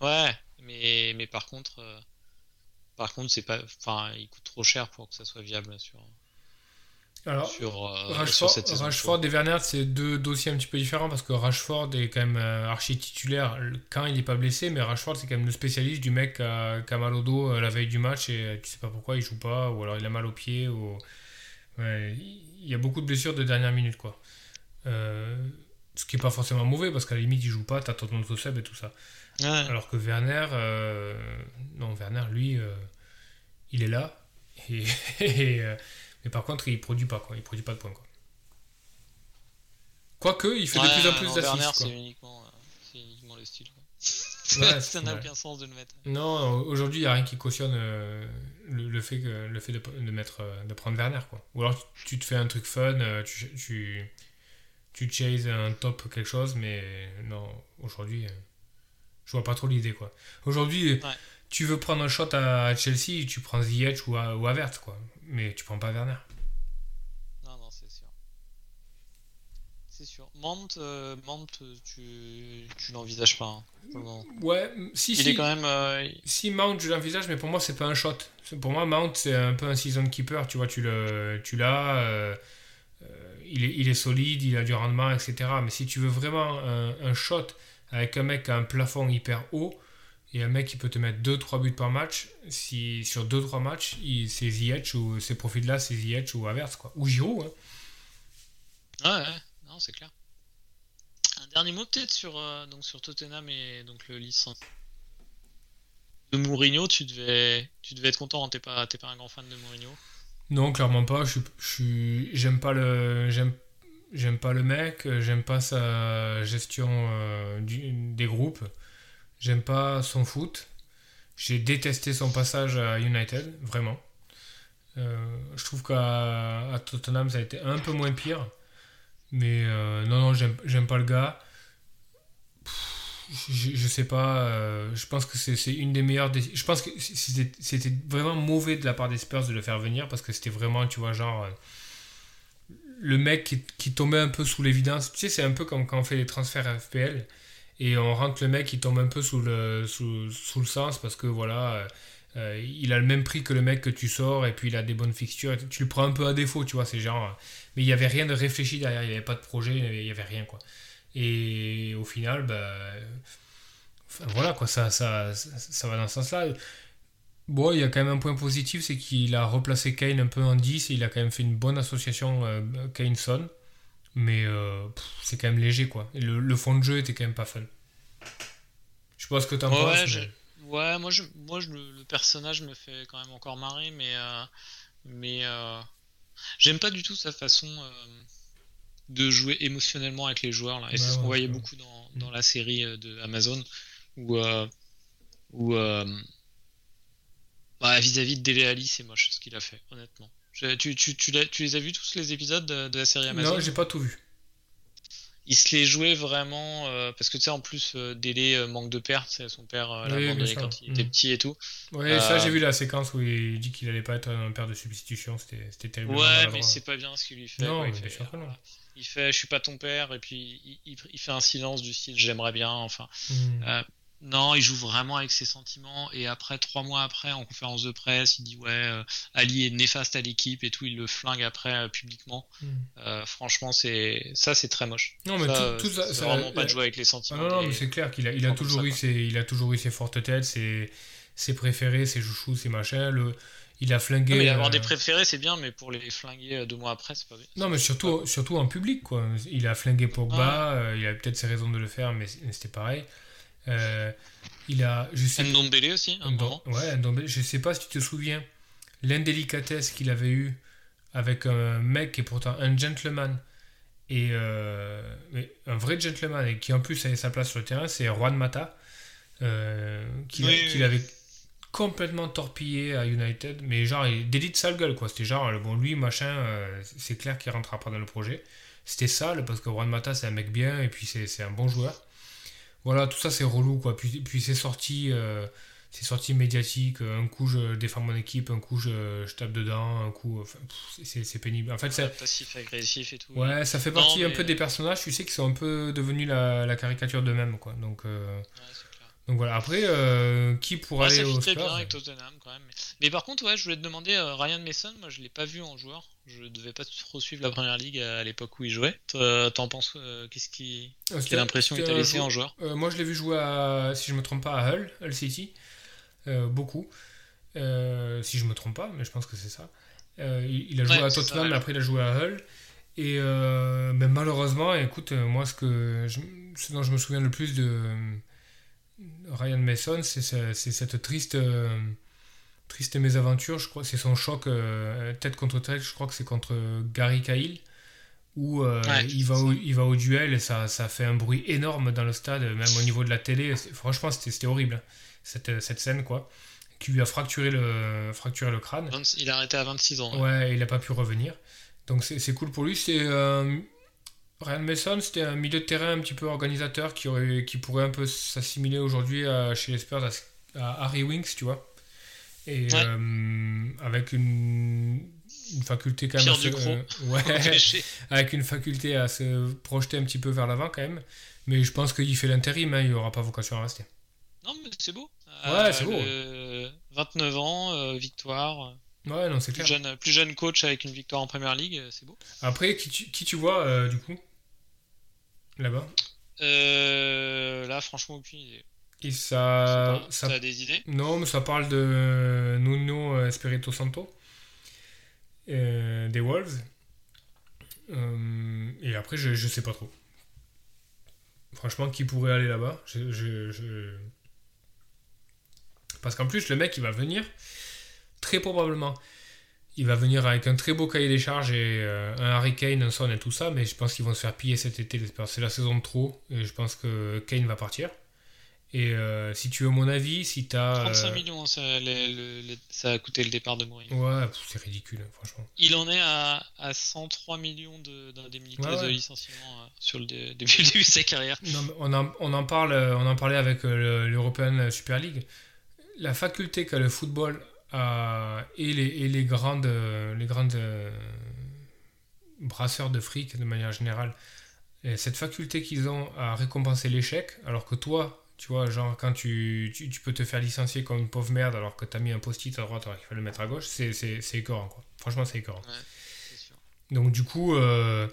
Ouais, mais, mais par contre, par contre, c'est pas, enfin, il coûte trop cher pour que ça soit viable sur. Alors, sur, euh, Rashford, et Werner, c'est deux dossiers un petit peu différents parce que Rashford est quand même euh, archi titulaire quand il n'est pas blessé, mais Rashford c'est quand même le spécialiste du mec qui a, mal au dos euh, la veille du match et tu sais pas pourquoi il joue pas, ou alors il a mal au pied, ou... il y a beaucoup de blessures de dernière minute quoi. ce qui est pas forcément mauvais parce qu'à la limite il joue pas, t'as ton autoseb et tout ça. Alors que Werner, non, Werner lui, il est là et. Mais par contre, il produit pas, quoi. Il produit pas de points, quoi. Quoique, il fait de plus en plus d'assists. c'est uniquement, euh, uniquement, le style. Ça n'a aucun sens de le mettre. Non, aujourd'hui, il n'y a rien qui cautionne euh, le, fait, que, le fait de, de, mettre, euh, de prendre Werner. Quoi. Ou alors, tu te fais un truc fun, tu, tu, tu chases un top quelque chose, mais non, aujourd'hui, je vois pas trop l'idée. quoi. Aujourd'hui, tu veux prendre un shot à Chelsea, tu prends Ziyech ou, ou Avert, quoi. Mais tu prends pas Werner. Non, non, c'est sûr. C'est sûr. Mount, euh, tu, tu l'envisages pas. Hein, ouais, si, Il si. Est quand même, euh, Si Mount, je l'envisage, mais pour moi, c'est pas un shot. Pour moi, Mount, c'est un peu un season keeper. Tu vois, tu l'as. Tu l'as euh, il, est, il est solide, il a du rendement, etc. Mais si tu veux vraiment un, un shot avec un mec qui a un plafond hyper haut, et un mec qui peut te mettre 2-3 buts par match, si sur 2-3 matchs, c'est Ziyech ou ces profils-là, c'est Ziyech ou Havertz, quoi. Ou Giroud. Hein. Ouais, c'est clair. Un dernier mot peut-être sur, euh, donc sur Tottenham et donc le licence de Mourinho, tu devais, tu devais être content, hein, t'es pas, pas un grand fan de Mourinho Non, clairement pas. J'aime pas le, pas le mec, j'aime pas sa gestion euh, des groupes. J'aime pas son foot. J'ai détesté son passage à United, vraiment. Euh, je trouve qu'à Tottenham, ça a été un peu moins pire. Mais euh, non, non, j'aime pas le gars. je, sais pas. Euh, je pense que c'est une des meilleures. Je pense que c'était vraiment mauvais de la part des Spurs de le faire venir parce que c'était vraiment, tu vois, genre. le mec qui, qui tombait un peu sous l'évidence. Tu sais, c'est un peu comme quand on fait les transferts FPL et on rentre le mec qui tombe un peu sous le, sous, sous le sens parce que voilà, euh, il a le même prix que le mec que tu sors et puis il a des bonnes fixtures. Tu le prends un peu à défaut, tu vois, c'est genre. Mais il n'y avait rien de réfléchi derrière, il n'y avait pas de projet, il n'y avait, rien, quoi. Et au final, bah, voilà, quoi, ça, ça, ça, va dans ce sens-là. Bon, il y a quand même un point positif, c'est qu'il a replacé Kane un peu en 10 et il a quand même fait une bonne association euh, Kane-Son. Mais euh, c'est quand même léger, quoi. Le, fond de jeu était quand même pas fun. Je sais pas ce que t'en ouais, penses. Ouais, moi, je, moi je, le, personnage me fait quand même encore marrer, mais, euh, mais j'aime pas du tout sa façon de jouer émotionnellement avec les joueurs. Là. Et c'est ce qu'on voyait beaucoup dans, dans, la série de Amazon, où, où bah, vis-à-vis de Dele Ali, c'est moche ce qu'il a fait, honnêtement. Tu, tu, tu, tu, les as vus tous les épisodes de, la série Amazon? Non, j'ai pas tout vu. Il se les jouait vraiment euh, parce que tu sais en plus euh, Dele euh, manque de père, c'est son père l'a abandonné quand il était mm. petit et tout. Ouais, ça j'ai vu la séquence où il dit qu'il allait pas être un père de substitution, c'était terrible. Ouais, mais c'est pas bien ce qu'il lui fait. Non, il, fait, il fait je suis pas ton père et puis il, il, fait un silence du style j'aimerais bien enfin. Mm. Non, il joue vraiment avec ses sentiments et après trois mois après en conférence de presse, il dit ouais euh, Ali est néfaste à l'équipe et tout, il le flingue après euh, publiquement. Hmm. Euh, franchement, c'est ça c'est très moche. Non mais tout, ça, c'est vraiment pas de jouer avec les sentiments. non, non mais c'est clair qu'il a, il a toujours eu ses, il a toujours eu ses fortes têtes, ses, ses préférés, ses chouchous, ses machins. Le, il a flingué. Non, mais avoir des préférés, c'est bien, mais pour les flinguer deux mois après, c'est pas bien. Non, mais surtout, surtout en public, quoi. Il a flingué Pogba, il a peut-être ses raisons de le faire, mais c'était pareil. Euh, il a, je sais, Ndombele aussi, un Ouais, Ndombele, je sais pas si tu te souviens, l'indélicatesse qu'il avait eu avec un mec qui est pourtant un gentleman et euh, un vrai gentleman et qui en plus avait sa place sur le terrain, c'est Juan Mata, euh, qu'il avait complètement torpillé à United, mais genre délit de sale gueule quoi. C'était genre bon lui machin, euh, c'est clair qu'il rentrera pas dans le projet. C'était sale parce que Juan Mata c'est un mec bien et puis c'est un bon joueur. Voilà, tout ça c'est relou quoi. Puis, puis c'est sorti, euh, c'est sorti médiatique. Un coup je défends mon équipe, un coup je, je tape dedans, un coup, enfin, c'est pénible. En fait, ça, passif agressif et tout. Ouais, ça fait partie un peu des personnages. Tu sais qui sont un peu devenus la, la caricature d'eux-mêmes quoi. Donc euh, donc voilà, après, euh, qui pourrait aller au Spurs bien avec Tottenham quand même. Mais, par contre, ouais, je voulais te demander, euh, Ryan Mason, moi je l'ai pas vu en joueur. Je devais pas trop suivre la première ligue à, l'époque où il jouait. T'en penses euh, Qu'est-ce qui. Quelle impression il t'a laissé en joueur? Moi je l'ai vu jouer, à, si je me trompe pas, à Hull, Hull City. beaucoup. si je me trompe pas, mais je pense que c'est ça. Il, a joué à Tottenham, après il a joué à Hull. Et mais malheureusement, écoute, moi ce, que ce dont je me souviens le plus de Ryan Mason, c'est cette triste, euh, triste mésaventure, je crois, c'est son choc euh, tête contre tête, je crois que c'est contre Gary Cahill, où euh, il, va au, il va au duel et ça, ça fait un bruit énorme dans le stade, même au niveau de la télé. Franchement, c'était horrible, cette, cette scène, quoi, qui lui a fracturé le, fracturé le crâne. Il a arrêté à 26 ans. Ouais, il n'a pas pu revenir. Donc c'est cool pour lui. C'est Ryan Mason, c'était un milieu de terrain un petit peu organisateur qui, aurait, qui pourrait un peu s'assimiler aujourd'hui chez les Spurs à, Harry Winks, tu vois. Et euh, avec une, faculté quand même. se, euh, ouais, avec une faculté à se projeter un petit peu vers l'avant quand même. Mais je pense qu'il fait l'intérim, hein, il n'aura pas vocation à rester. Non, mais c'est beau. Ouais, c'est beau. 29 ans, euh, victoire. Ouais, non, c'est clair. Jeune, plus jeune coach avec une victoire en première ligue, c'est beau. Après, qui tu, qui tu vois, du coup? Là-bas euh, Là, franchement, aucune idée. Et ça, ça a des idées Non, mais ça parle de Nuno Espirito Santo, euh, des Wolves. Euh, et après, je, je sais pas trop. Franchement, qui pourrait aller là-bas je, Parce qu'en plus, le mec, il va venir très probablement il va venir avec un très beau cahier des charges et euh, un Harry Kane, un Son et tout ça, mais je pense qu'ils vont se faire piller cet été, C'est la saison de trop, et je pense que Kane va partir. Et euh, si tu veux mon avis, si tu as. 35 millions, ça, ça, a coûté le départ de Mourinho. Ouais, c'est ridicule, franchement. Il en est à, à 103 millions d'indemnités de, de, licenciement euh, sur le début de sa carrière. Non, on, en, on, en parle, on en parlait avec l'European Super League. La faculté qu'a le football et, les, les, grandes, les grandes euh, brasseurs de fric de manière générale, cette faculté qu'ils ont à récompenser l'échec, alors que toi, Tu vois, genre quand tu, tu, tu peux te faire licencier comme une pauvre merde alors que t'as mis un post-it à droite alors qu'il fallait le mettre à gauche, c'est, c'est, c'est écœurant quoi. Franchement, c'est écœurant. Ouais, c'est sûr. Donc du coup, euh,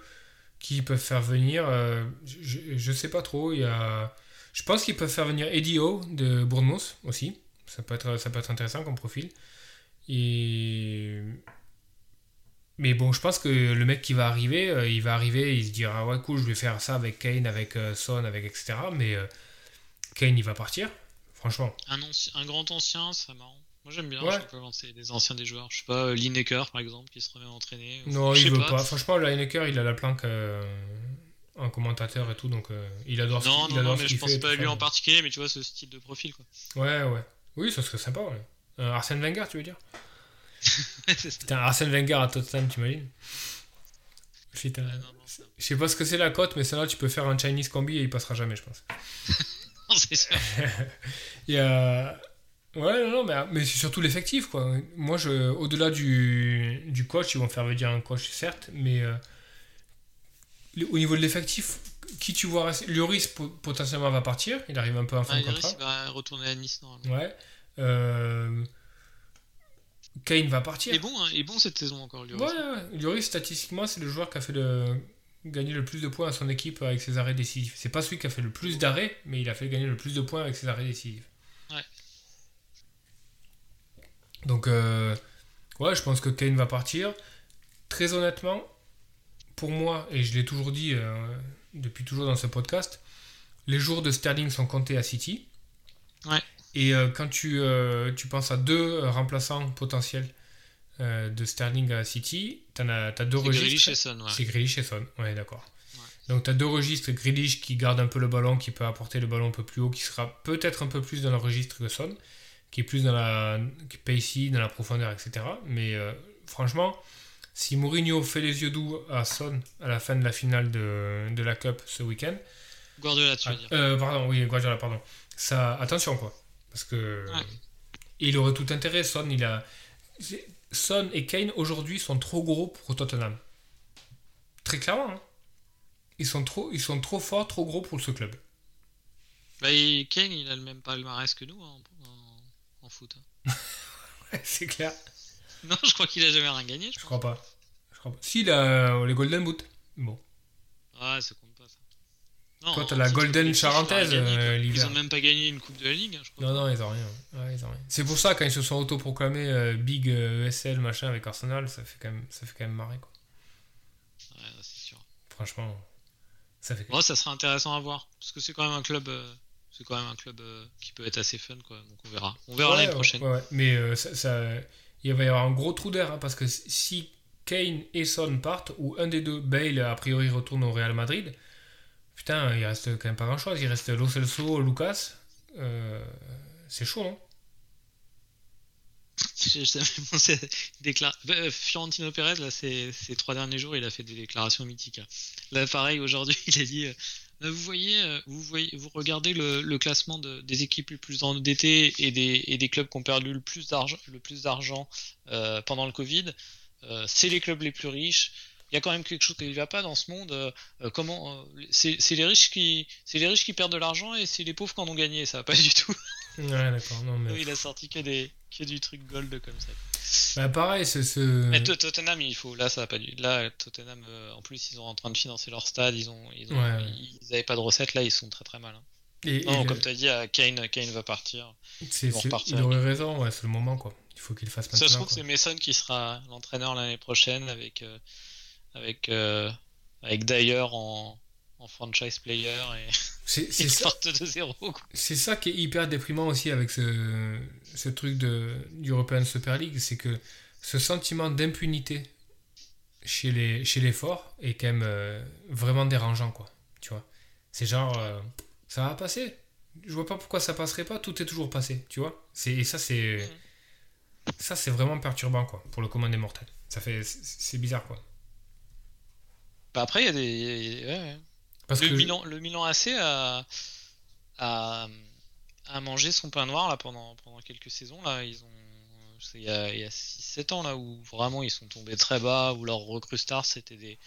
qui peuvent faire venir euh, je, je sais pas trop. Il y a, je pense qu'ils peuvent faire venir Eddie Howe de Bournemouth aussi. Ça peut être, ça peut être intéressant comme profil. Et mais bon, je pense que le mec qui va arriver, euh, il va arriver, il se dira ouais cool, je vais faire ça avec Kane, avec euh, Son, avec etc. Mais euh, Kane, il va partir. Franchement. Un, un grand ancien, c'est marrant. Moi j'aime bien Ouais. je pas, quand c'est des anciens des joueurs. Je sais pas, euh, Lineker par exemple, qui se remet à entraîner. Non, il veut pas. Franchement, le Lineker, il a la planque euh, en commentateur et tout, donc euh, il adore ce Non, il non, non, adore ce mais je pense pas à lui en particulier, mais tu vois ce style de profil quoi. Ouais, ouais. Oui, ça serait sympa, ouais. Euh, Arsène Wenger, tu veux dire. Putain, Arsène Wenger à Tottenham, t'imagines Putain. Je sais pas ce que c'est la cote, mais celle-là, tu peux faire un Chinese combi et il passera jamais, je pense. non, c'est sûr. Il y a... Ouais, non, non, mais, mais c'est surtout l'effectif, quoi. Moi, je, au-delà du, du coach, ils vont faire venir un coach, certes, mais euh, au niveau de l'effectif, qui tu vois Lloris, po- potentiellement, va partir. Il arrive un peu en fin Ah, de Lloris, contrat. il va retourner à Nice normalement. Ouais. Euh, Kane va partir. Il est bon, hein, il est bon cette saison encore, Lloris. Ouais, ouais. Lloris, statistiquement, c'est le joueur qui a fait le... gagner le plus de points à son équipe avec ses arrêts décisifs. C'est pas celui qui a fait le plus d'arrêts, mais il a fait gagner le plus de points avec ses arrêts décisifs. Ouais. Donc, euh, ouais, je pense que Kane va partir. Très honnêtement, pour moi, et je l'ai toujours dit euh, depuis toujours dans ce podcast, les jours de Sterling sont comptés à City. Ouais. Et euh, quand tu, euh, tu penses à deux euh, remplaçants potentiels euh, de Sterling à City, tu as, t'as deux C'est Grealish registres. et Son, ouais. C'est Grealish et Son, ouais, d'accord. Ouais. Donc tu as deux registres, Grealish qui garde un peu le ballon, qui peut apporter le ballon un peu plus haut, qui sera peut-être un peu plus dans le registre que Son, qui est plus dans la qui est pacey, dans la profondeur, etc. Mais franchement, si Mourinho fait les yeux doux à Son à la fin de la finale de, de la Cup ce week-end, Guardiola, tu veux ah, dire. euh, pardon, oui, Guardiola, pardon. Ça, attention quoi, parce que Ouais. il aurait tout intérêt. Son, il a, Son et Kane aujourd'hui sont trop gros pour Tottenham. Très clairement, hein. ils sont trop, ils sont trop forts, trop gros pour ce club. Bah, et Kane, il a le même palmarès que nous hein, en, en- foot. hein. c'est clair. Non, je crois qu'il a jamais rien gagné. Je Je crois. pas. Je crois pas. Si, il a euh, les Golden Boot. Bon. Ouais, ça compte pas ça. Non, Toi, t'as la Golden charentaise, euh, Ils ont même pas gagné une Coupe de la Ligue, hein, je crois. Non, non, ils ont rien. Ouais, ils ont rien. C'est pour ça, quand ils se sont autoproclamés euh, Big euh, ESL, machin, avec Arsenal, ça fait quand même, ça fait quand même marrer, quoi. Ouais, c'est sûr. Franchement, ça fait. Bon, ça serait intéressant à voir. Parce que c'est quand même un club. c'est quand même un club euh, qui peut être assez fun, quoi. Donc on verra. On verra Ouais, l'année prochaine. ouais, ouais. Mais euh, ça, ça- il va y avoir un gros trou d'air, hein, parce que si Kane et Son partent, ou un des deux, Bale, a priori, retourne au Real Madrid, putain, il reste quand même pas grand-chose. Il reste Lo Celso, Lucas. Euh, c'est chaud, hein à déclar- Euh, Fiorentino Pérez, là, ces, trois derniers jours, il a fait des déclarations mythiques. hein. Là, pareil, aujourd'hui, il a dit Euh, Vous voyez, euh, vous voyez, vous regardez le, le classement de- des équipes les plus endettées et des, et des clubs qui ont perdu le plus d'argent, le plus d'argent euh, pendant le Covid. Euh, c'est les clubs les plus riches. Il y a quand même quelque chose qui ne va pas dans ce monde. Euh, euh, comment euh, c'est c'est les riches qui, c'est les riches qui perdent de l'argent et c'est les pauvres qui en ont gagné. Ça va pas du tout. Ouais, d'accord. Non, mais... il a sorti que des, que du truc gold comme ça. Bah, pareil, c'est ce. Mais Tot- Tottenham, il faut. Là, ça va pas du. Là, Tottenham, euh, en plus, ils sont en train de financer leur stade. Ils ont, ils ont, Ouais, ouais. ils avaient pas de recettes. Là, ils sont très très mal. hein. Et, Non, et comme le- tu as dit, euh, Kane, Kane va partir. c'est- il aurait raison, ouais, c'est le moment, quoi. Il faut qu'il fasse Ça maintenant. se trouve, c'est Mason qui sera l'entraîneur l'année prochaine avec euh, avec euh, avec Dyer en, en franchise player et C'est c'est ça, de zéro. quoi. c'est ça qui est hyper déprimant aussi avec ce, ce truc de d'European Super League, c'est que ce sentiment d'impunité chez les, chez les forts est quand même euh, vraiment dérangeant, quoi. Tu vois? C'est genre, euh, ça va passer. Je vois pas pourquoi ça passerait pas, tout est toujours passé, tu vois? C'est Et ça, c'est. Ça, c'est vraiment perturbant, quoi, pour le commun des mortels. Ça fait. C'est c'est bizarre, quoi. Bah, après, il y a des. il y a- ouais, ouais. Parce le, que. Milan, le Milan AC a, a, a mangé son pain noir là, pendant, pendant quelques saisons. Là. Ils ont, c'est il y a, a 6-7 ans là, où vraiment ils sont tombés très bas, où leurs recrues stars c'était des,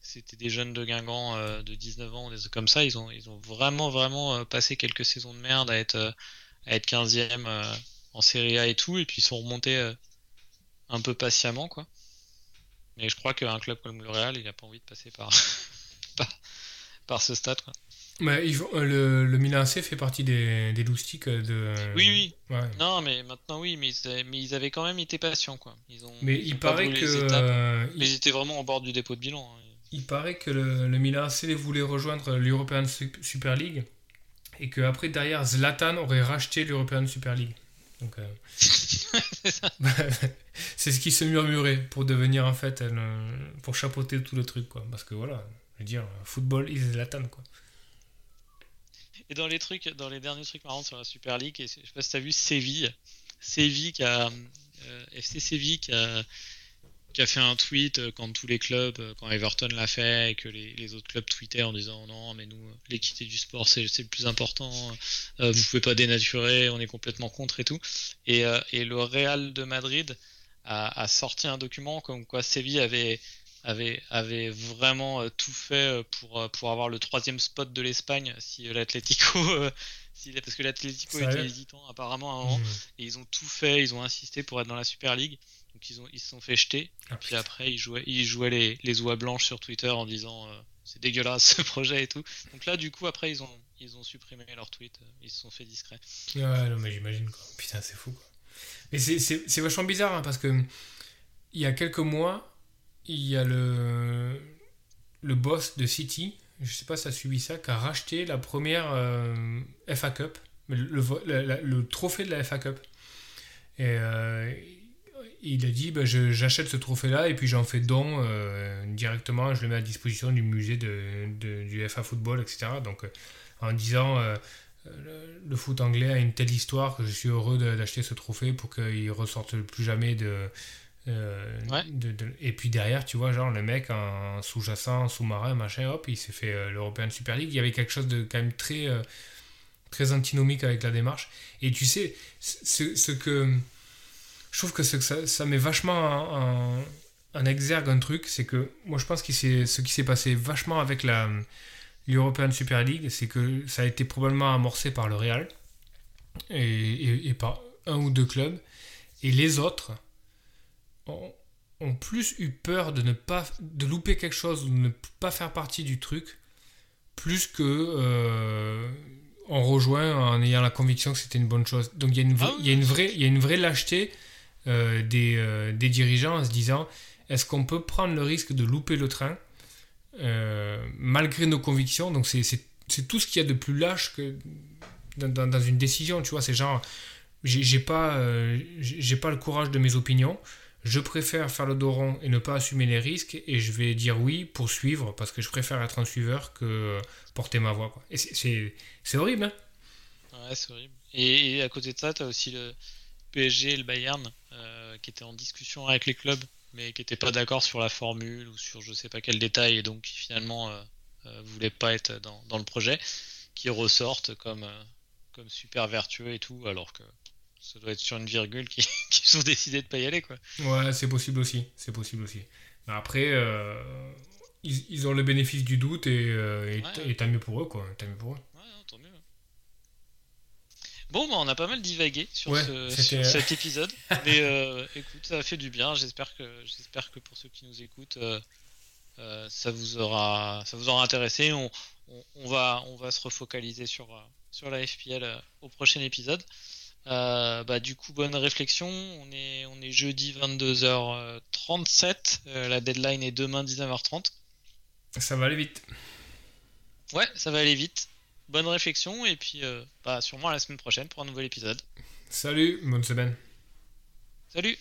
c'était des jeunes de Guingamp de 19 ans, des trucs comme ça. Ils ont, ils ont vraiment, vraiment passé quelques saisons de merde à être, à être 15e en Serie A et tout, et puis ils sont remontés un peu patiemment, quoi. Mais je crois qu'un club comme le Real, il a pas envie de passer par, par, ce stade, quoi. Mais le, le Milan AC fait partie des, des loustiques de. Oui, oui. Non, mais maintenant, oui, mais ils, mais ils avaient quand même été patients, quoi. Ils ont, mais il paraît que. mais ils étaient vraiment au bord du dépôt de bilan. Hein. Il paraît que le, le Milan AC voulait rejoindre l'European Super League et qu'après, derrière, Zlatan aurait racheté l'European Super League. Donc, euh, c'est ce qui se murmurait pour devenir en fait, pour chapeauter tout le truc, quoi. Parce que voilà, je veux dire, football is Zlatan, quoi. Et dans les trucs, dans les derniers trucs marrants sur la Super League, et je sais pas si t'as vu Séville, Séville qui a, euh, FC Séville qui a, fait un tweet euh, quand tous les clubs, euh, quand Everton l'a fait et que les, autres clubs tweetaient en disant non mais nous l'équité du sport c'est le plus important, euh, vous pouvez pas dénaturer, on est complètement contre et tout. Et, le Real de Madrid a, sorti un document comme quoi Séville avait avait, avait vraiment tout fait pour, pour avoir le troisième spot de l'Espagne si l'Atlético si, parce que l'Atlético était hésitant apparemment avant mmh. et ils ont tout fait, ils ont insisté pour être dans la Super League donc ils, ont, ils se sont fait jeter. et puis après, ils jouaient, ils jouaient les, les oies blanches sur Twitter en disant euh, c'est dégueulasse ce projet et tout. Donc là, du coup, après, ils ont, ils ont supprimé leur tweet. Euh, ils se sont fait discrets. Ouais, non, mais j'imagine quoi. Putain, c'est fou quoi. Mais c'est vachement bizarre hein, parce que il y a quelques mois, il y a le, le boss de City, je sais pas si ça a suivi ça, qui a racheté la première euh, FA Cup, le, le, trophée de la FA Cup. Et il a dit bah, j'achète ce trophée-là et puis j'en fais don euh, directement, je le mets à disposition du musée de, du FA Football, etc. Donc euh, en disant euh, le, foot anglais a une telle histoire que je suis heureux d'acheter ce trophée pour qu'il ressorte plus jamais de, Et puis derrière, tu vois, genre le mec en sous-jacent, sous-marin, machin, hop, il s'est fait l'European Super League. Il y avait quelque chose de quand même très, très antinomique avec la démarche. Et tu sais, ce que je trouve que, ça, ça, met vachement un, exergue un truc, c'est que moi je pense que ce qui s'est passé vachement avec la l'European Super League, c'est que ça a été probablement amorcé par le Real et, par un ou deux clubs, et les autres ont, plus eu peur de ne pas de louper quelque chose ou de ne pas faire partie du truc, plus que euh, on rejoint en ayant la conviction que c'était une bonne chose. Donc il y a une, ah il y a une vraie il y a une vraie lâcheté euh, des, euh, des, dirigeants en se disant est-ce qu'on peut prendre le risque de louper le train euh, malgré nos convictions? Donc c'est tout ce qu'il y a de plus lâche que dans, dans, une décision, tu vois, c'est genre j'ai pas, j'ai pas le courage de mes opinions, je préfère faire le dos et ne pas assumer les risques et je vais dire oui pour suivre parce que je préfère être un suiveur que porter ma voix. Et c'est horrible, hein Ouais, c'est horrible. Et, à côté de ça, tu as aussi le, PSG et le Bayern euh, qui étaient en discussion avec les clubs mais qui n'étaient pas d'accord sur la formule ou sur je sais pas quel détail et donc qui finalement euh, euh, voulaient pas être dans, le projet qui ressortent comme, comme super vertueux et tout alors que ça doit être sur une virgule qui, qui sont décidés de pas y aller quoi. Ouais c'est possible aussi c'est possible aussi mais après ils, ils, ont le bénéfice du doute et, et, tant mieux pour eux quoi tant mieux pour eux. Bon, bah, on a pas mal divagué sur, cet épisode. Mais euh, écoute, ça a fait du bien. J'espère que, j'espère que pour ceux qui nous écoutent, euh, euh, ça, vous aura, ça vous aura intéressé. On, on, va, on va se refocaliser sur, sur la FPL au prochain épisode. Bah, du coup, bonne réflexion. On est, on est jeudi 22h37. la deadline est demain 19h30. Ça va aller vite. Ouais, ça va aller vite bonne réflexion et puis euh, bah, sûrement à la semaine prochaine pour un nouvel épisode. Salut, bonne semaine. Salut